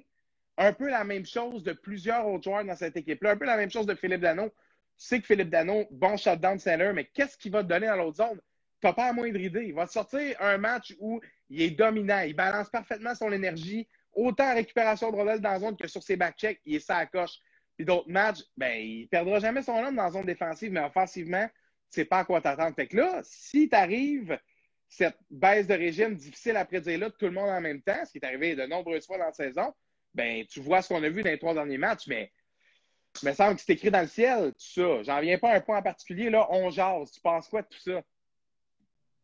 un peu la même chose de plusieurs autres joueurs dans cette équipe-là, un peu la même chose de Philippe Dano. Sais que Philippe Dano, bon shutdown center, mais qu'est-ce qu'il va te donner dans l'autre zone? Tu n'as pas la moindre idée. Il va te sortir un match où il est dominant, il balance parfaitement son énergie, autant en récupération de rondelles dans la zone que sur ses back-checks, il est ça à coche. Puis d'autres matchs, ben, il ne perdra jamais son homme dans la zone défensive, mais offensivement, tu sais pas à quoi t'attendre. Fait que là, si tu arrives cette baisse de régime difficile à prédire là, de tout le monde en même temps, ce qui est arrivé de nombreuses fois dans la saison, ben, tu vois ce qu'on a vu dans les trois derniers matchs, mais me semble que c'est écrit dans le ciel, tout ça. J'en viens pas à un point en particulier, là, on jase. Tu penses quoi de tout ça?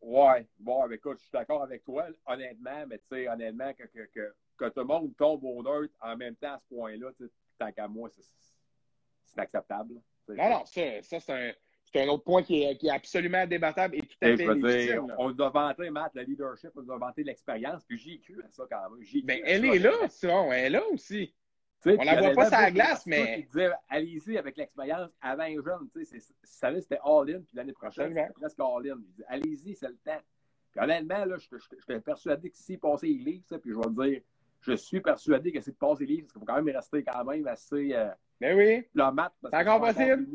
Ouais, bon, ben, écoute, je suis d'accord avec toi, honnêtement, mais tu sais, honnêtement, que, que, que, que tout le monde tombe au neutre en même temps à ce point-là, tu sais, tant qu'à moi, c'est acceptable. Non, non, ça, ça c'est un, c'est un autre point qui est, qui est absolument débattable et tout à Et fait dire, légitime. on a vanté, Matt, le leadership, on a vanté l'expérience, puis j'y ai cru à ça quand même. Ben, cru à elle ça, est là. Simon, elle est là aussi. On la voit pas sur la glace, mais- qu'il disait, allez-y avec l'expérience avant les jeunes. Tu savais, c'était all-in, puis l'année prochaine, c'était presque all-in. Il dit, allez-y, c'est le temps. Puis honnêtement, là, j'étais persuadé que s'il passait les livres, ça, puis je vais te dire, je suis persuadé que c'est de passer les livres, parce qu'il faut quand même rester quand même assez euh, Ben oui. parce C'est encore possible.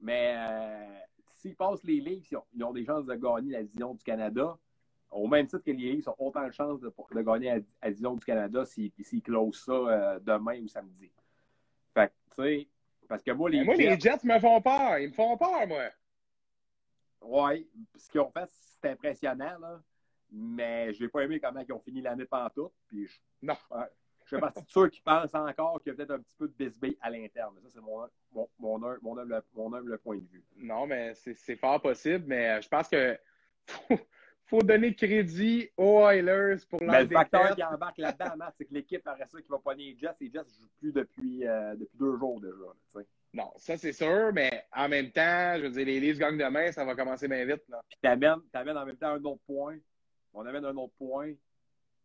Mais euh, s'ils passent les livres, ils ont, ils ont des chances de gagner la division du Canada. Au même titre que les ils ont autant de chances de, de gagner la division du Canada s'ils s'ils closent ça euh, demain ou samedi. Fait que, tu sais, parce que moi, les Ben, moi, les Jets, Jets me font peur. Ils me font peur, moi. ouais, ce qu'ils ont fait, c'est impressionnant, là. Mais je n'ai pas aimé comment ils ont fini l'année pantoute. Puis je, Non. je fais partie de ceux qui pensent encore qu'il y a peut-être un petit peu de bisbee à l'interne. Ça, c'est mon, mon, mon, mon, humble, mon humble point de vue. Non, mais c'est c'est fort possible, mais euh, je pense que faut, faut donner crédit aux Oilers pour leur Mais le facteur qui embarque là-dedans, Matt, c'est que l'équipe, après ça, qui va pogner les Jets, les Jets ne jouent plus depuis, euh, depuis deux jours déjà. là. Non, ça c'est sûr, mais en même temps, je veux dire, les Leafs gagnent demain, ça va commencer bien vite. Là. Puis t'amènes, t'amènes en même temps un autre point. On amène un autre point.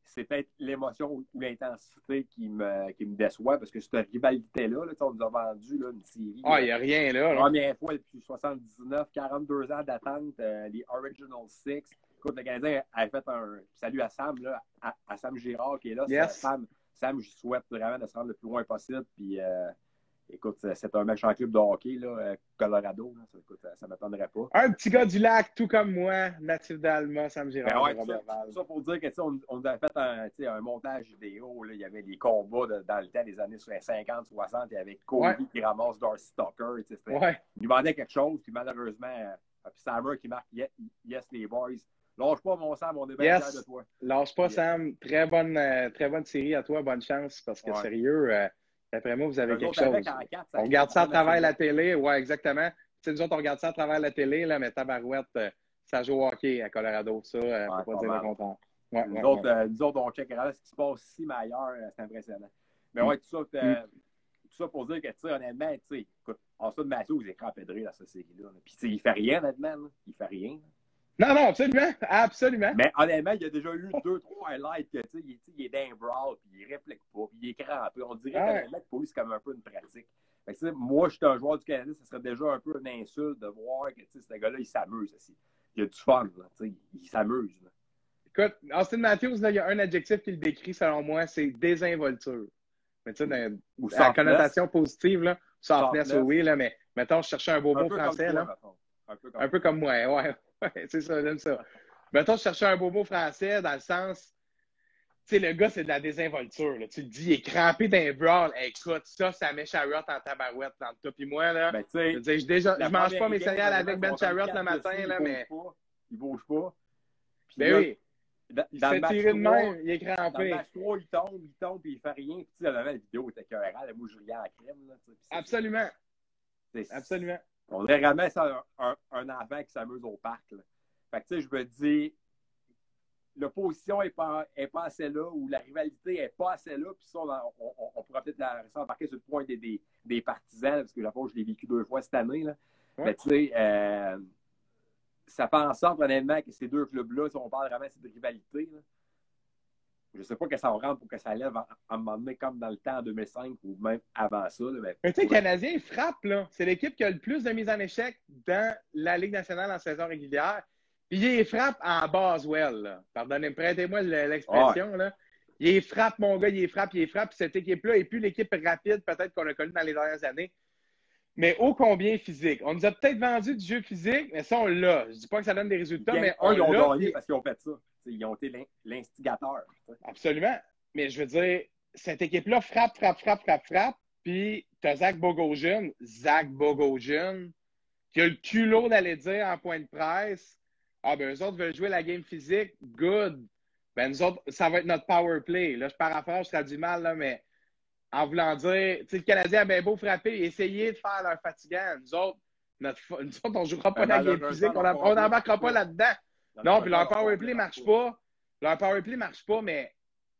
C'est peut-être l'émotion ou l'intensité qui me, qui me déçoit parce que cette rivalité-là, là, on nous a vendu là, une série. Ah, il n'y a rien là. là. Première fois depuis 79, 42 ans d'attente, euh, les Original Six. Écoute, le Canadien a fait un salut à Sam, là, à, à Sam Girard qui est là. Yes. Sam, Sam, je souhaite vraiment de se rendre le plus loin possible. Puis, euh, écoute, c'est un méchant club de hockey, là, euh, Colorado. Là, écoute, ça ne m'attendrait pas. Un petit gars du lac, tout comme moi, natif d'Alma, Sam Girard. Ben ouais, ça, ça, pour dire que on, on a fait un, un montage vidéo. Là, il y avait des combats de, dans le temps des années 50, 60. Il y avait Kobe Ouais. qui ramasse Darcy Tucker. Ouais. Il demandait quelque chose, puis malheureusement, euh, puis Sammer qui marque Yes, yes les boys. Lâche pas mon Sam, on est bien Yes. de toi. Lâche pas. Sam. Très bonne, euh, très bonne série à toi. Bonne chance. Parce que Ouais. sérieux, euh, d'après moi, vous avez quelque chose. quatre, On regarde ça à travers la télé. Ouais, exactement. Tu sais, nous autres, on regarde ça à travers la télé, là, mais Tabarouette, euh, ça joue au hockey à Colorado. Ça, euh, Ouais, faut pas dire le contraire. Ouais, Nous, ouais, autres, ouais. euh, nous autres, on checkera ce qui se passe ici, mais ailleurs, c'est impressionnant. Mais ouais, tout ça, euh, tout ça pour dire que, tu sais, honnêtement, tu sais, en ça de Matthews, il est crampédré dans cette série-là. là. Puis, tu sais, il fait rien, honnêtement. là. Il fait rien. là. Non, non, absolument. Absolument. Mais honnêtement, il y a déjà eu deux, trois highlights que, tu sais, il, est d'un brawl, puis il réplique pas, puis il est crampé. On dirait Ouais. que pour lui, c'est comme un peu une pratique. Fait que, tu sais, moi, je suis un joueur du Canada, ce serait déjà un peu une insulte de voir que, ce gars-là, il s'amuse aussi. Il a du fun, là, il s'amuse. Écoute, Austin Matthews, là, il y a un adjectif qui le décrit, selon moi, c'est désinvolture. Mais tu sais, la connotation positive, là, softness, Softness. oui, là, mais mettons, je cherchais un beau Un mot français, toi, là. Un peu comme Un peu comme moi, ouais. Ouais c'est ça, j'aime ça. Mettons, je cherchais un beau mot français dans le sens, tu sais, le gars, c'est de la désinvolture. Là. Tu te dis, il est crampé d'un brawl. Écoute, ça, ça met Charrot en tabarouette entre toi et moi. Là. Ben, je déjà, mange pas mes céréales avec Ben quatre le matin, dessus, là, ils mais bougent pas. Ils bougent pas. Puis ben là, oui, dans, il dans se le fait match tirer de 3, main, il est dans le crampé. match 3, il tombe, il tombe, puis il fait rien. Puis, tu sais, la vidéo était écœurante. Moi, je à la crème. Là, puis Absolument, absolument. On dirait vraiment ça un, un, un enfant qui s'amuse au parc. Là. Fait que, tu sais, je me dis, l'opposition n'est pas, est pas assez là, ou la rivalité n'est pas assez là, puis ça, on, on, pourra peut-être la- s'embarquer sur le point des, des, des partisans, là, parce que la fois, je l'ai vécu deux fois cette année. Là. Ouais. Mais tu sais, euh, ça fait en sorte, honnêtement, que ces deux clubs-là, si on parle vraiment de rivalité, là, je ne sais pas que ça rend pour que ça lève à un moment donné, comme dans le temps en 2005 ou même avant ça. Là, mais tu sais, le Canadien, frappe, là. C'est l'équipe qui a le plus de mises en échec dans la Ligue nationale en saison régulière. Puis il frappe en Boswell, là. Pardonnez, prêtez-moi le- l'expression, là. Il frappe, mon gars, il frappe, il frappe. Puis cette équipe-là est plus l'équipe rapide, peut-être qu'on a connue dans les dernières années. Mais ô combien physique. On nous a peut-être vendu du jeu physique, mais ça, on l'a. Je dis pas que ça donne des résultats, mais on ils ont gagné parce qu'ils ont fait ça. Ils ont été l'in- l'instigateur. Absolument. Mais je veux dire, cette équipe-là frappe, frappe, frappe, frappe, frappe. Puis, tu as Zach Bogosian, Zach Bogosian, qui a le culot d'aller dire en point de presse Ah, ben, eux autres veulent jouer la game physique, good. Ben, nous autres, ça va être notre power play. Là, je paraphrase, je traduis mal, là, mais en voulant dire, tu sais, le Canadien a bien beau frapper, essayer de faire leur fatigant. Nous autres, notre, nous autres on ne jouera pas Ben, la game physique, on n'embarquera pas là-dedans. Non, puis leur premier, power on play ne marche pas. Leur power play marche pas, mais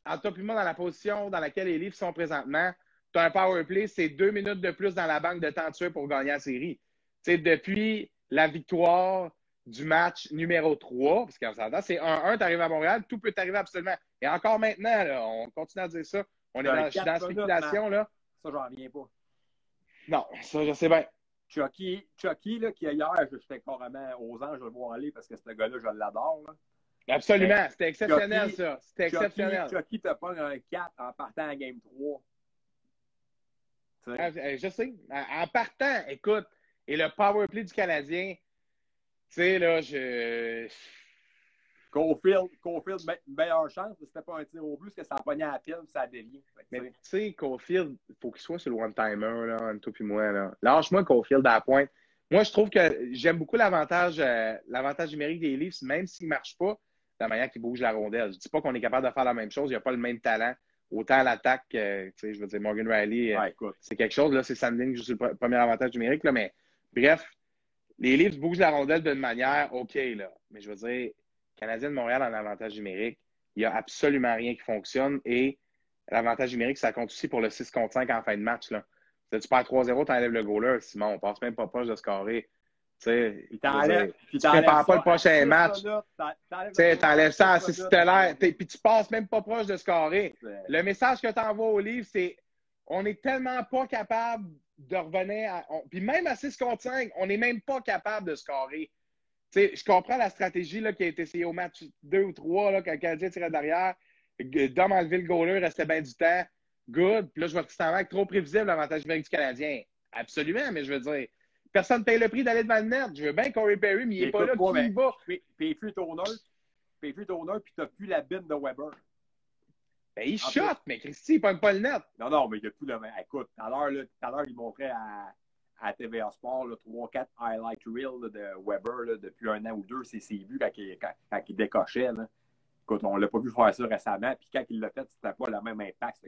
en top dans la position dans laquelle les livres sont présentement, tu as un power play, c'est deux minutes de plus dans la banque de temps tué pour gagner la série. Tu sais, depuis la victoire du match numéro 3, parce qu'en s'entend, c'est 1-1, tu arrives à Montréal, tout peut t'arriver absolument. Et encore maintenant, là, on continue à dire ça. On est Dans la spéculation, là. Ça, j'en reviens pas. Non, ça, je sais bien. Chucky, Chucky là, qui hier, j'étais carrément aux anges de le voir aller parce que ce gars-là, je l'adore. Absolument. C'était exceptionnel, Chucky- ça. C'était Chucky, exceptionnel. Chucky te pogne un 4 en partant en game 3. Tu sais, Ah, euh, Je sais. En en partant, écoute, et le power play du Canadien, tu sais, là, je. Caulfield, me- meilleure chance, c'était pas un tir au but, parce que ça a pogné à la pile, ça a dévié. Mais tu sais, Caulfield, il faut qu'il soit sur le one-timer, là, entre toi et moi. Là. Lâche-moi Caulfield à la pointe. Moi, je trouve que j'aime beaucoup l'avantage euh, l'avantage numérique des Leafs, même s'il ne marche pas, la manière qu'il bouge la rondelle. Je ne dis pas qu'on est capable de faire la même chose. Il n'y a pas le même talent. Autant à l'attaque, que, tu sais, je veux dire, Morgan Riley, euh, ouais, c'est quelque chose. Là, c'est Sandin qui joue sur le pre- premier avantage numérique. Là, mais bref, les Leafs bougent la rondelle d'une manière OK. Là. Mais je veux dire, Canadien de Montréal en avantage numérique, il n'y a absolument rien qui fonctionne. Et l'avantage numérique, ça compte aussi pour le 6 contre 5 en fin de match. Là. Si tu perds 3-0, tu enlèves le goaler. Simon, on passe même pas proche de scorer. Tu Puis t'enlèves. tu prépares pas ça le prochain match. tu t'enlèves ça à six 6 minutes, titulaires, t'es- puis tu passes même pas proche de scorer. Le message que tu envoies au livre, c'est on n'est tellement pas capable de revenir à. on- puis même à 6 contre 5, on n'est même pas capable de scorer. Sais, je comprends la stratégie là, qui a été essayée au match 2 ou 3, là, quand le Canadien tirait derrière. Dom enlevé le goaler, restait bien du temps. Good. Puis là, je vois Tristan Mac trop prévisible, l'avantage numérique du Canadien. Absolument, mais je veux dire, personne ne paye le prix d'aller devant le net. Je veux bien Corey Perry, mais il n'est pas là. Qui va? Paye plus ton heure, paye plus ton heure, puis tu n'as plus la bine de Weber. Ben, il shot, mais Christy, il ne pas le net. Non, non, mais il n'y a plus le. Écoute, tout à l'heure, il montrait à, à TVA Sport 3-4 highlight reels de Weber depuis un an ou deux, c'est ses buts quand il, quand, décochait. Là. Écoute, on ne l'a pas vu faire ça récemment, puis quand il l'a fait, c'était pas le même impact.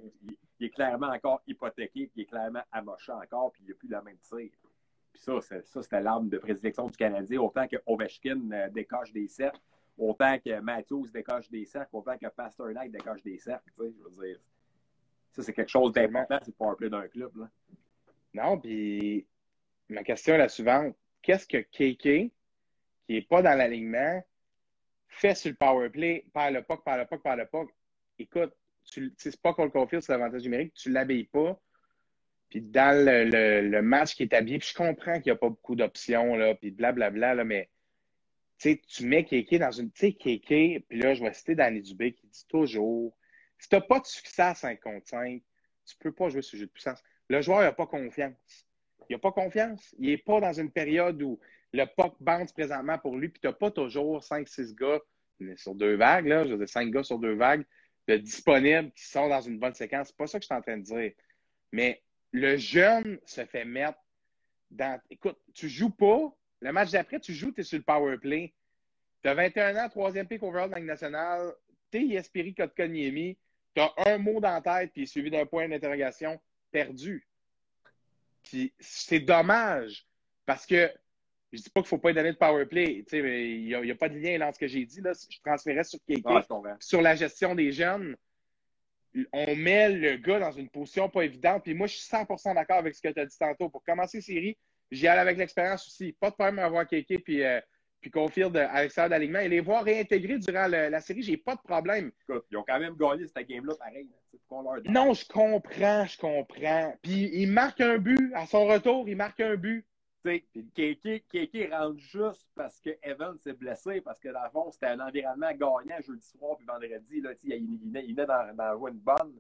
Il, est clairement encore hypothéqué, puis il est clairement amoché encore, puis il n'a plus le même tir. Puis ça, ça c'était l'arme de prédilection du Canadien, autant que Ovechkin euh, décoche des cercles, autant que Matthews décoche des cercles, autant que Pasternak décoche des cercles. Je veux dire, ça, c'est quelque chose d'important, c'est le powerplay d'un club. Là. Non, puis ma question est la suivante. Qu'est-ce que KK, qui n'est pas dans l'alignement, fait sur le power play, par le puck, par le puck, par le puck? Écoute, c'est pas qu'on le confie sur l'avantage numérique, tu ne l'habilles pas. Puis dans le, match qui est habillé, puis je comprends qu'il n'y a pas beaucoup d'options, puis blablabla, mais tu mets KK dans une. Tu sais, KK, puis là, je vais citer Danny Dubé qui dit toujours si tu n'as pas de succès à 5 contre 5, tu ne peux pas jouer ce jeu de puissance. Le joueur n'a pas confiance. Il n'a pas confiance. Il n'est pas dans une période où le puck bounce présentement pour lui, puis tu n'as pas toujours 5-6 gars sur deux vagues, là, je veux dire 5 gars sur deux vagues, de disponibles qui sont dans une bonne séquence. C'est pas ça que je suis en train de dire. Mais le jeune se fait mettre dans. Écoute, tu joues pas. Le match d'après, tu joues, tu es sur le power play. Tu as 21 ans, troisième pick overall dans la nationale. Tu es Yespiri Kotkaniemi. Tu as un mot dans la tête, puis suivi d'un point d'interrogation perdu c'est dommage parce que je dis pas qu'il faut pas donner de power play. Il n'y a, pas de lien dans ce que j'ai dit. Là. Je transférais sur quelqu'un. sur la gestion des jeunes. On met le gars dans une position pas évidente. Puis moi, je suis 100% d'accord avec ce que tu as dit tantôt. Pour commencer série, j'y allais avec l'expérience aussi. Pas de problème à avoir quelqu'un puis euh, puis confirme à l'extérieur d'alignement. Et les voir réintégrer durant la série, j'ai pas de problème. ils ont quand même gagné cette game-là pareil. non, je comprends, je comprends. Puis il marque un but. À son retour, il marque un but. Kéké rentre juste parce que Evan s'est blessé, parce que dans le fond, c'était un environnement gagnant jeudi soir puis vendredi. Là, il, il, il, est dans, dans une bonne.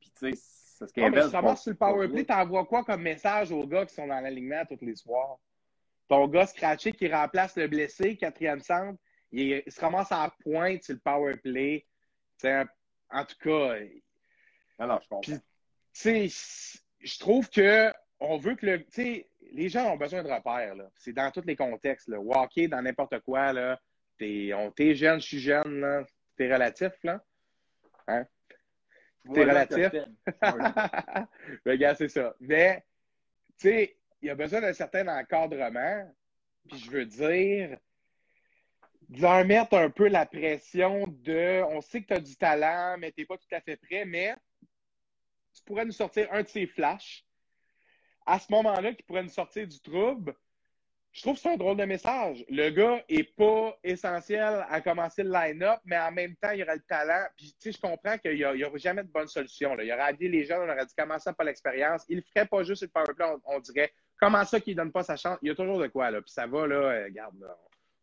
Puis tu sais, c'est ce qu'Evan. Ah, mais sur le powerplay, t'envoies quoi comme message aux gars qui sont dans l'alignement tous les soirs? Ton gars scratché qui remplace le blessé, quatrième centre, il, se ramasse à pointe sur le power play. en tout cas. Alors, je comprends. je trouve que on veut que le. Les gens ont besoin de repères. C'est dans tous les contextes. Là. Walker dans n'importe quoi. Là. T'es, on, t'es jeune, je suis jeune. Là. T'es relatif, là. Hein? T'es relatif. Regarde, c'est ça. Mais, tu sais, il y a besoin d'un certain encadrement. Puis je veux dire, de leur mettre un peu la pression de on sait que tu as du talent, mais tu n'es pas tout à fait prêt, mais tu pourrais nous sortir un de ces flashs. À ce moment-là, qui pourrait nous sortir du trouble. Je trouve c'est un drôle de message. Le gars n'est pas essentiel à commencer le line-up, mais en même temps, il aura le talent. Puis, tu sais, je comprends qu'il n'y aura jamais de bonne solution. Là. Il aurait dit les jeunes, on aurait dit commencer par l'expérience. Il ne ferait pas juste le powerplay, on, on dirait Comment ça qu'il ne donne pas sa chance? Il y a toujours de quoi, là. Puis ça va, là, euh, regarde,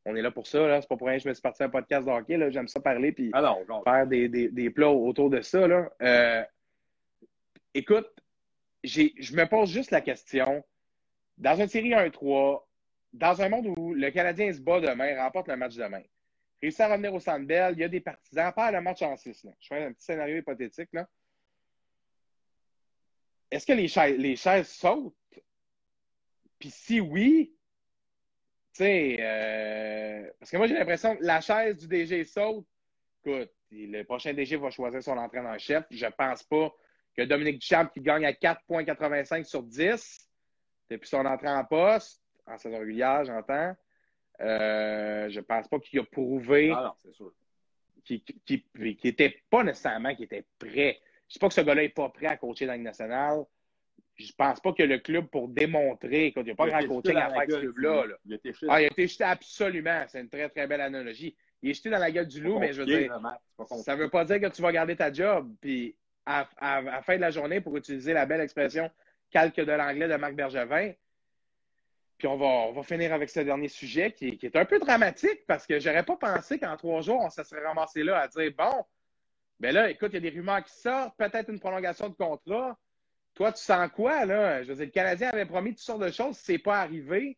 on est là pour ça, là. C'est pas pour rien que je me suis parti à un podcast de hockey, là. J'aime ça parler, puis ah faire des, des, plats autour de ça, là. Euh, écoute, je me pose juste la question. Dans une série 1-3, dans un monde où le Canadien se bat demain, remporte le match demain, réussit à revenir au Centre Bell, il y a des partisans, pas le match en 6, là. Je fais un petit scénario hypothétique, là. Est-ce que les les chaises sautent? Puis si oui, tu sais, euh, parce que moi, j'ai l'impression que la chaise du DG saute. Écoute, le prochain DG va choisir son entraîneur-chef. Je pense pas que Dominique Duchamp, qui gagne à 4,85 sur 10 depuis son entrée en poste, en saison régulière, j'entends, euh, je pense pas qu'il a prouvé ah qu'il n'était pas nécessairement qu'il était prêt. Je ne sais pas que ce gars-là n'est pas prêt à coacher dans le national je pense pas que le club, pour démontrer, qu'il n'y a pas grand coaching à faire ce club-là. Il, a été jeté. Ah, il a été jeté absolument. C'est une très, très belle analogie. Il est jeté dans la gueule du loup, mais je veux dire, ça ne veut pas dire que tu vas garder ta job. Puis, à, la fin de la journée, pour utiliser la belle expression calque de l'anglais de Marc Bergevin, puis on va, on va finir avec ce dernier sujet qui, est un peu dramatique parce que j'aurais pas pensé qu'en trois jours, on se serait ramassé là à dire bon, Ben là, écoute, il y a des rumeurs qui sortent, peut-être une prolongation de contrat. Toi, tu sens quoi, là? Je veux dire, le Canadien avait promis toutes sortes de choses, c'est pas arrivé.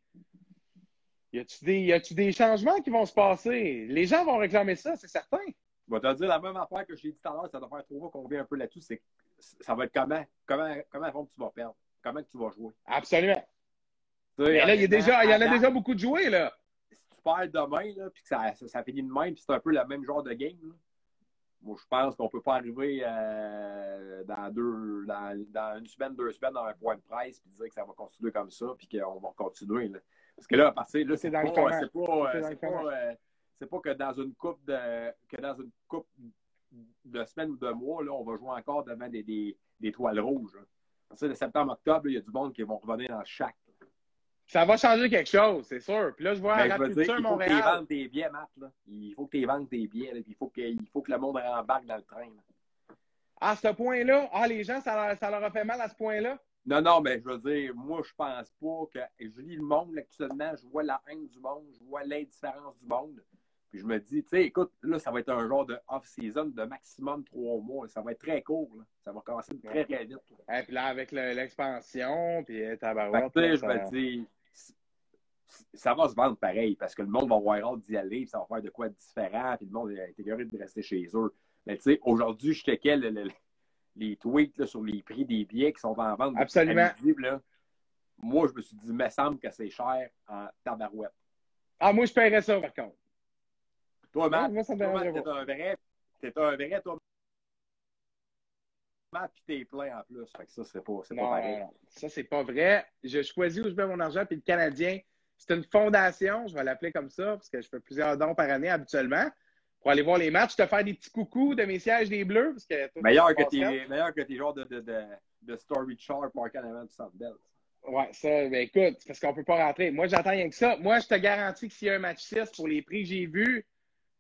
Y a-tu des, des changements qui vont se passer? Les gens vont réclamer ça, c'est certain. Je vais te dire la même affaire que j'ai dit tout à l'heure, ça doit faire trois fois qu'on revient un peu là-dessus, c'est ça va être comment? Comment, comment que tu vas perdre? Comment tu vas jouer? Absolument. Mais là, il y, a déjà, il y en a déjà beaucoup de joués, là. Si tu perds demain, là, puis que ça, ça, ça, finit de même, puis c'est un peu le même genre de game, là. Moi, je pense qu'on ne peut pas arriver euh, dans, deux, dans, dans, une semaine, deux semaines, dans un point de presse, puis dire que ça va continuer comme ça, puis qu'on va continuer. Là. Parce que là, à partir là, c'est pas, c'est pas, c'est pas, euh, c'est pas que dans une coupe de que dans une coupe de semaines ou de mois, là, on va jouer encore devant des, des, des toiles rouges. Là. À partir de septembre-octobre, il y a du monde qui vont revenir dans chaque. Ça va changer quelque chose, c'est sûr. Puis là, je vois ben, à Rapture Montréal. Il faut que tu vendes tes billets, Matt. Là. Il faut que tu vendes tes billets. Là. Il, faut que, il faut que le monde rembarque dans le train. Là. À ce point-là, ah, les gens, ça leur, ça leur a fait mal à ce point-là? Non, non, mais je veux dire, moi, je pense pas que. Je lis le monde actuellement, je vois la haine du monde, je vois l'indifférence du monde. Puis je me dis, tu sais, écoute, là, ça va être un genre de off-season de maximum trois mois. Ça va être très court. Là. Ça va commencer très, très vite. Et puis là, avec l'expansion, puis tabarouette. Tu sais, je me dis, ça va se vendre pareil parce que le monde va avoir hâte d'y aller, puis ça va faire de quoi de différent, puis le monde est écœuré de rester chez eux. Mais tu sais, aujourd'hui, je checkais les tweets là, sur les prix des billets qui sont en vente. Absolument. là. Moi, je me suis dit, il me semble que c'est cher en tabarouette. Ah, moi, je paierais ça, par contre. Toi, Matt, moi, ça t'es un vrai, t'es un vrai, toi, Matt, puis t'es plein en plus. Fait que ça, c'est pas, c'est pas pareil. Ça, c'est pas vrai. Je choisis où je mets mon argent, puis le Canadien, c'est une fondation, je vais l'appeler comme ça, parce que je fais plusieurs dons par année habituellement, pour aller voir les matchs, te faire des petits coucous de mes sièges des Bleus. Parce que meilleur, que tes, meilleur que tes genres de, de, de, de Story pour en avant du. Ouais, ça, ben écoute, parce qu'on peut pas rentrer. Moi, j'attends rien que ça. Moi, je te garantis que s'il y a un match 6 pour les prix que j'ai vus,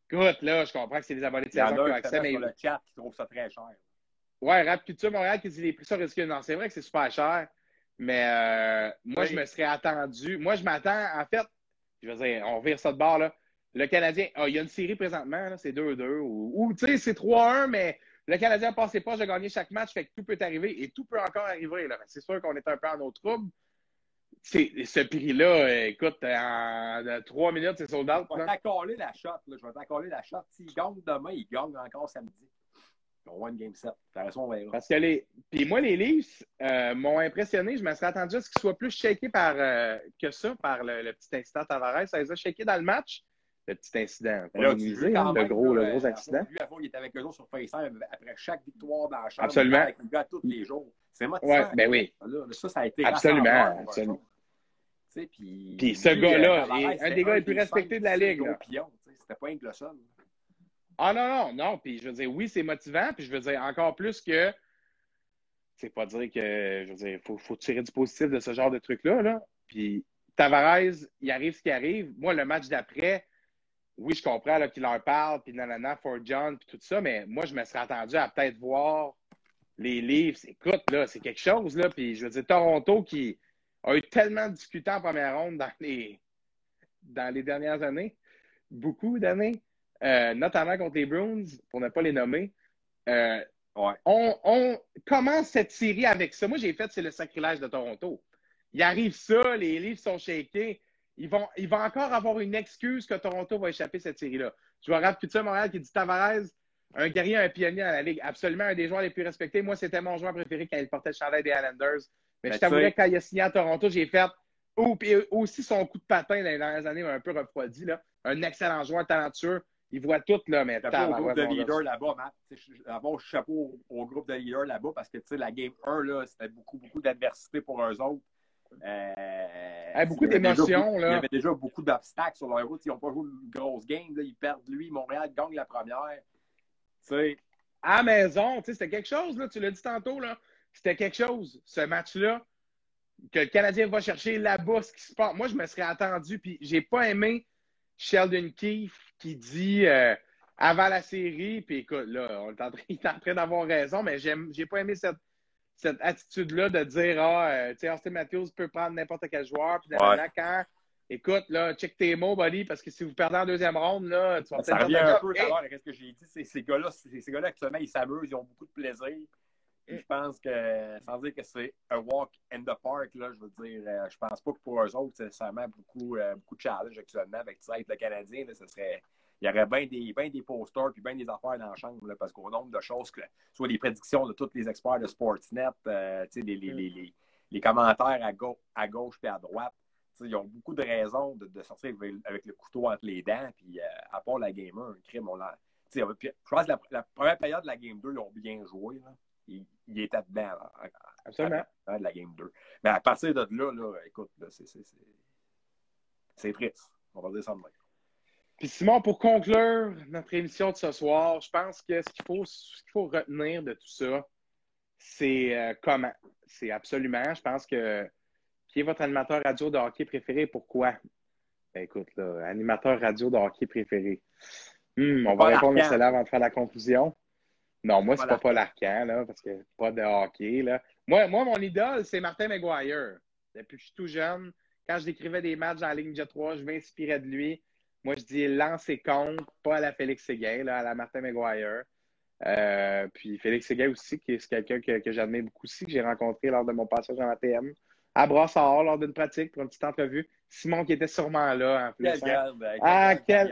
écoute, là, je comprends que c'est des abonnés de saison qui ont accès, mais. sur le chat qui trouvent ça très cher. Ouais, Rap Culture Montréal qui dit les prix sont risqués. Non, c'est vrai que c'est super cher. Mais euh, moi, oui. je me serais attendu. Moi, je m'attends, en fait, je veux dire, on vire ça de bord, là. Le Canadien, oh, il y a une série présentement, c'est 2-2, ou, ou tu sais, c'est 3-1, mais le Canadien passé pas, j'ai gagné chaque match, fait que tout peut arriver, et tout peut encore arriver. Là. C'est sûr qu'on est un peu en eau trouble. Ce prix-là, écoute, en trois minutes, c'est sold out. Je vais t'accoler la shot. Là. Je vais t'accoler la shot. S'il gagne demain, il gagne encore samedi. On va une game set. raison, on verra. Parce que les. Puis moi, les Leafs euh, m'ont impressionné. Je me serais attendu à ce qu'ils soient plus shakés par, euh, que ça par le, le, petit incident Tavares. Ça les a shakés dans le match. Le petit incident. Là, hein, le, gros, là, le gros accident. Lui, avant, il était avec eux autres sur FaceTime après chaque victoire dans la chambre. Absolument. Avec le gars tous les jours. C'est motivant. Ouais, ben oui. Là, ça, ça a été. Absolument. absolument. Puis, puis ce gars-là un des gars les plus respectés de la Ligue. C'était pas un seul. Ah non, non, non. Puis je veux dire, oui, c'est motivant. Puis je veux dire, encore plus que. C'est pas dire que. Je veux dire, faut, faut, tirer du positif de ce genre de truc-là. Là. Puis Tavares, il arrive ce qui arrive. Moi, le match d'après, oui, je comprends qu'il leur parle, puis nanana, for John, puis tout ça, mais moi, je me serais attendu à peut-être voir les livres. Écoute, là, c'est quelque chose, là. Puis je veux dire, Toronto qui a eu tellement discuté en première ronde dans les, dans les dernières années, beaucoup d'années. Euh, notamment contre les Bruins, pour ne pas les nommer. Euh, ouais. on, on, commence cette série avec ça. Moi, j'ai fait, c'est le sacrilège de Toronto. Il arrive ça, les livres sont shakés. Ils vont, ils vont encore avoir une excuse que Toronto va échapper cette série-là. Je vois Raph Putin Montréal qui dit Tavares, un guerrier, un pionnier dans la Ligue. Absolument un des joueurs les plus respectés. Moi, c'était mon joueur préféré quand il portait le chandail des Islanders. Mais ben, je t'avouerais que quand il a signé à Toronto, j'ai fait oh, aussi son coup de patin dans les dernières années m'a un peu refroidi. Là. Un excellent joueur talentueux. Il voit tout, là, mais Chapeau au groupe de leaders là-bas, Matt. D'abord, chapeau au groupe de leaders là-bas parce que, tu sais, la game 1, là, c'était beaucoup, beaucoup d'adversité pour eux autres. Euh, hey, beaucoup d'émotions, là. Il y avait déjà beaucoup d'obstacles sur leur route. Ils n'ont pas joué une grosse game, là. Ils perdent lui. Montréal gagne la première. Tu sais. À maison, tu sais, c'était quelque chose, là. Tu l'as dit tantôt, là. C'était quelque chose, ce match-là, que le Canadien va chercher là-bas, ce qui se passe. Moi, je me serais attendu, puis j'ai pas aimé Sheldon Keefe qui dit euh, avant la série, puis écoute, là, on est en train, il est en train d'avoir raison, mais j'aime, j'ai pas aimé cette, cette attitude-là de dire Ah, euh, tu sais, Austin Matthews peut prendre n'importe quel joueur, puis ouais. quand Écoute, là, check tes mots, buddy, parce que si vous perdez en deuxième ronde, là, tu vas Ça revient un peu job. tout à l'heure à ce que j'ai dit. Ces, ces gars-là, ces, ces gars-là, actuellement, ils s'amusent, ils ont beaucoup de plaisir. Je pense que, sans dire que c'est un walk in the park, là, je veux dire, euh, je pense pas que pour eux autres, c'est nécessairement beaucoup, euh, beaucoup de challenge actuellement avec ça, être le Canadien. Là, ce serait, il y aurait bien des, des posters puis bien des affaires dans la chambre, là, parce qu'au nombre de choses, que, soit des prédictions de tous les experts de Sportsnet, euh, tu sais, les, les, les, les, les commentaires à, gauche, à gauche puis à droite, tu sais, ils ont beaucoup de raisons de, sortir avec, le couteau entre les dents, puis à part la Game 1, un crime, on l'a. tu sais, Je pense que la, la première période de la Game 2, ils ont bien joué. Là. Ils, ils étaient dedans là, à- à- Absolument. à- de la Game 2. Mais à partir de là, là écoute, là, c'est- triste. On va dire ça de même. Puis Simon, pour conclure notre émission de ce soir, je pense que ce qu'il faut, faut retenir de tout ça, c'est euh, comment? C'est absolument, je pense que qui est votre animateur radio de hockey préféré et pourquoi? Ben, écoute, là, animateur radio de hockey préféré. Hmm, on va répondre à cela avant de faire la conclusion. Non, moi, c'est pas Paul Arcan, là, parce que pas de hockey, là. Moi, moi mon idole, c'est Martin McGuire. Depuis que je suis tout jeune, quand je décrivais des matchs dans la Ligue Jet 3, je m'inspirais de lui. Moi, je dis lance et compte, pas à la Félix Séguin, là, à la Martin McGuire. Euh, puis Félix Séguin aussi, qui est quelqu'un que, que j'admire beaucoup aussi, que j'ai rencontré lors de mon passage en ATM. À Brassard, lors d'une pratique, pour une petite entrevue. Simon qui était sûrement là, en plus. Quelle hein. euh, Ah, quel-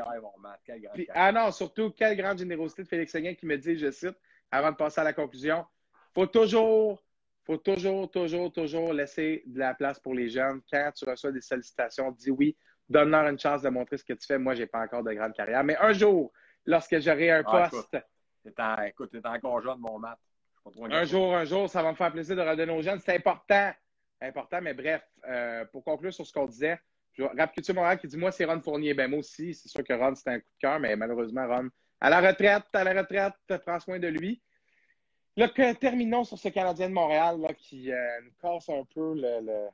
carrière, Puis- ah non, surtout, quelle grande générosité de Félix Seguin qui me dit, je cite, avant de passer à la conclusion, faut toujours, faut toujours, toujours, toujours laisser de la place pour les jeunes. Quand tu reçois des sollicitations, dis oui, donne-leur une chance de montrer ce que tu fais. Moi, j'ai pas encore de grande carrière, mais un jour, lorsque j'aurai un Ah, poste, écoute, t'es encore jeune, mon Matt. Un jour, un jour, ça va me faire plaisir de redonner aux jeunes. C'est important. Important, mais bref, euh, pour conclure sur ce qu'on disait, Rap Culture Montréal qui dit Moi, c'est Ron Fournier. Ben, moi aussi, c'est sûr que Ron, c'était un coup de cœur, mais malheureusement, Ron, à la retraite, à la retraite, prends soin de lui. Là, que- terminons sur ce Canadien de Montréal là, qui euh, nous casse un peu le,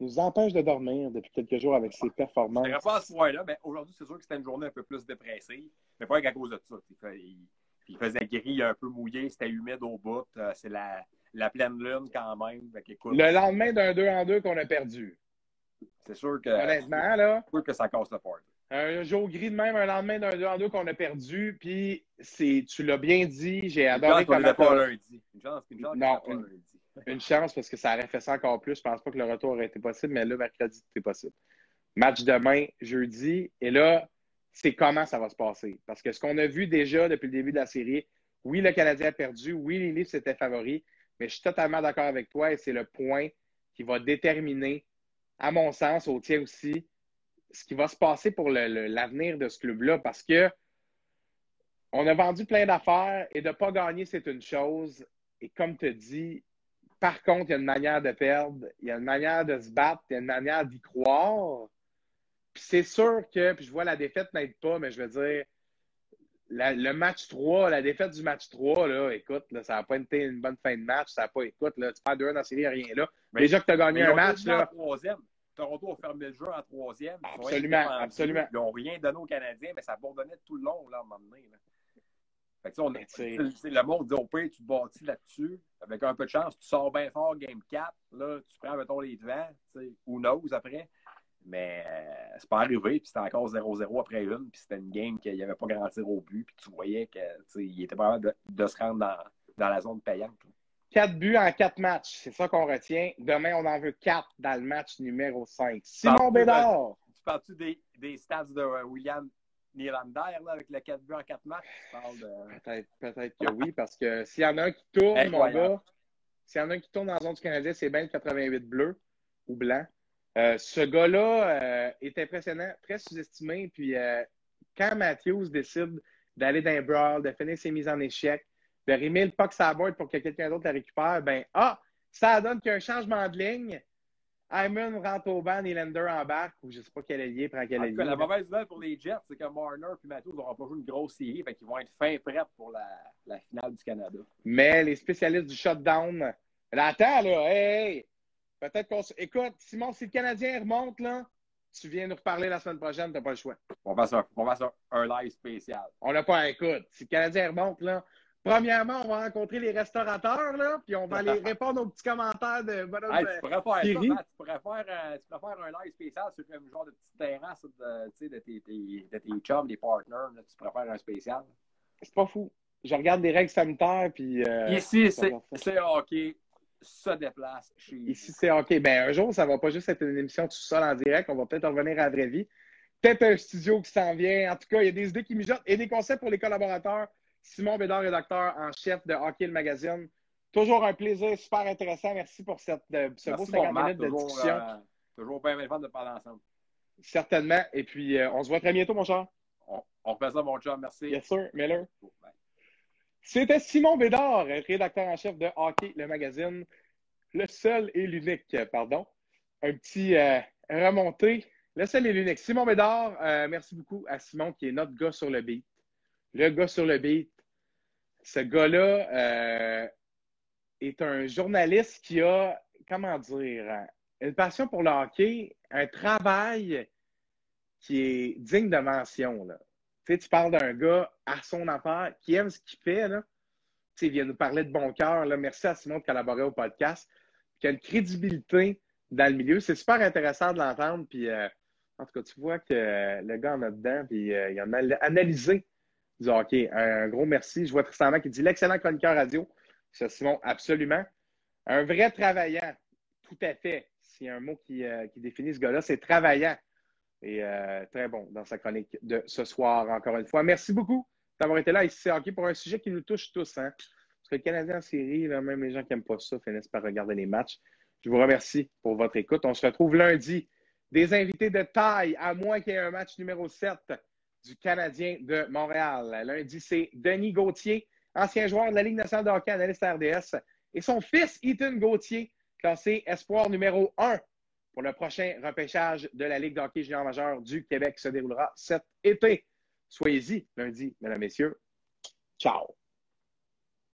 nous empêche de dormir depuis quelques jours avec ses performances. Pas à mais aujourd'hui, c'est sûr que c'était une journée un peu plus dépressive. Mais pas qu'à cause de ça. Il- il faisait gris, un peu mouillé, c'était humide au bout. Euh, c'est la, la pleine lune quand même. Fait Le lendemain d'un 2 en 2 qu'on a perdu. C'est sûr que, Honnêtement, là. c'est sûr que ça casse le party. Un jour gris de même, un lendemain d'un 2 en 2 qu'on a perdu, puis c'est, tu l'as bien dit, j'ai adoré qu'on comment pas lundi. Une chance, une chance Non, une- lundi. une chance parce que ça aurait fait ça encore plus. Je pense pas que le retour aurait été possible, mais là, mercredi, c'était possible. Match demain, jeudi, et là, c'est comment ça va se passer. Parce que ce qu'on a vu déjà depuis le début de la série, oui, le Canadien a perdu, oui, les Leafs étaient favoris, mais je suis totalement d'accord avec toi et c'est le point qui va déterminer, à mon sens, au tien aussi, ce qui va se passer pour l'avenir de ce club-là. Parce que on a vendu plein d'affaires et de ne pas gagner, c'est une chose. Et comme tu dis, par contre, il y a une manière de perdre, il y a une manière de se battre, il y a une manière d'y croire. Puis c'est sûr que, puis je vois la défaite n'aide pas, mais je veux dire, la- le match 3, la défaite du match 3, là, écoute, là, ça n'a pas été une bonne fin de match, ça n'a pas, écoute, là, tu perds 2 dans la série, rien là. Mais- Déjà que tu as gagné un match, là, troisième. Toronto a fermé le jeu en troisième. Absolument, absolument. Ils n'ont rien donné aux Canadiens, mais ça bourdonnait tout le long, là, à un moment donné. là. Fait que, on a, sais, le monde dit au pire, tu te bâtis là-dessus. Avec un peu de chance, tu sors bien fort game 4. Là, tu prends, mettons, les devants. Who knows après. Mais euh, c'est pas arrivé. Puis c'était encore 0-0 après une. Puis c'était une game qu'il n'y avait pas grand tir au but. Puis tu voyais qu'il était pas de, de se rendre dans, dans la zone payante. là. 4 buts en 4 matchs, c'est ça qu'on retient. Demain, on en veut 4 dans le match numéro 5. Simon Bédard, Tu parles-tu des, des stats de William Nylander là, avec le 4 buts en 4 matchs? De. peut-être peut-être que oui, parce que s'il y en a un qui tourne, mon gars, s'il y en a un qui tourne dans la zone du Canadien, c'est bien le 88 bleu ou blanc. Euh, ce gars-là euh, est impressionnant, très sous-estimé. Puis euh, quand Matthews décide d'aller dans un brawl, de finir ses mises en échec, de remettre le puck la board pour que quelqu'un d'autre la récupère, ben ah, ça donne qu'il y a un changement de ligne. Hyman rentre au banc, Nylander embarque, ou je ne sais pas quel allié prend quel allié. la mauvaise nouvelle pour les Jets, c'est que Marner et Matthews n'auront pas joué une grosse série, fait qu'ils vont être fin prêts pour la, la finale du Canada. Mais les spécialistes du shutdown. Là, attends, là, hey, hey, peut-être qu'on. s- Écoute, Simon, si le Canadien remonte, là, tu viens nous reparler la semaine prochaine, t'as pas le choix. On va faire, on va faire un live spécial. On n'a pas écoute. Si le Canadien remonte, là, Premièrement, on va rencontrer les restaurateurs, là, puis on va aller répondre aux petits commentaires de bonhomme. Hey, tu pourrais faire Thierry. ça, Matt. Tu pourrais faire, euh, tu pourrais faire un live spécial sur un genre de petite terrasse de, de, tes, tes- de tes chums, des partners. là. Tu pourrais faire un spécial. C'est pas fou. Je regarde les règles sanitaires, puis. euh, Ici, c'est hockey se déplace chez Ici, c'est OK. Ben, un jour, ça va pas juste être une émission tout seul en direct. On va peut-être revenir à la vraie vie. Peut-être un studio qui s'en vient. En tout cas, il y a des idées qui mijotent et des conseils pour les collaborateurs. Simon Bédard, rédacteur en chef de Hockey le Magazine. Toujours un plaisir super intéressant. Merci pour cette, euh, ce beau Merci, 50 mon Matt. minutes de Toujours, discussion. euh, toujours bien, bien de parler ensemble. Certainement. Et puis, euh, on se voit très bientôt, mon cher. On, on refait ça, mon chum. Merci. Yes, sir. Miller. Bye. C'était Simon Bédard, rédacteur en chef de Hockey, le magazine. Le seul et l'unique, pardon. Un petit euh, remonté. Le seul et l'unique. Simon Bédard, euh, merci beaucoup à Simon qui est notre gars sur le beat. Le gars sur le beat. Ce gars-là euh, est un journaliste qui a, comment dire, une passion pour le hockey, un travail qui est digne de mention. Tu parles d'un gars à son affaire qui aime ce qu'il fait. Tu sais, il vient nous parler de bon cœur. Merci à Simon de collaborer au podcast. Qui a une crédibilité dans le milieu. C'est super intéressant de l'entendre. Puis, euh, en tout cas, tu vois que le gars en a dedans. Puis, euh, il en a analysé du hockey. Un gros merci. Je vois Tristan qui dit l'excellent chroniqueur radio. Ça, Simon, absolument. Un vrai travaillant. Tout à fait. S'il y a un mot qui, euh, qui définit ce gars-là, c'est travaillant. Et euh, très bon dans sa chronique de ce soir, encore une fois. Merci beaucoup d'avoir été là ici, hockey, pour un sujet qui nous touche tous. Hein? Parce que le Canadien en série, même les gens qui n'aiment pas ça finissent par regarder les matchs. Je vous remercie pour votre écoute. On se retrouve lundi. Des invités de taille, à moins qu'il y ait un match numéro 7 du Canadien de Montréal. Lundi, c'est Denis Gauthier, ancien joueur de la Ligue nationale de hockey, analyste RDS, et son fils, Ethan Gauthier, classé espoir numéro 1 pour le prochain repêchage de la Ligue de hockey junior majeur du Québec se déroulera cet été. Soyez-y lundi, mesdames, messieurs. Ciao.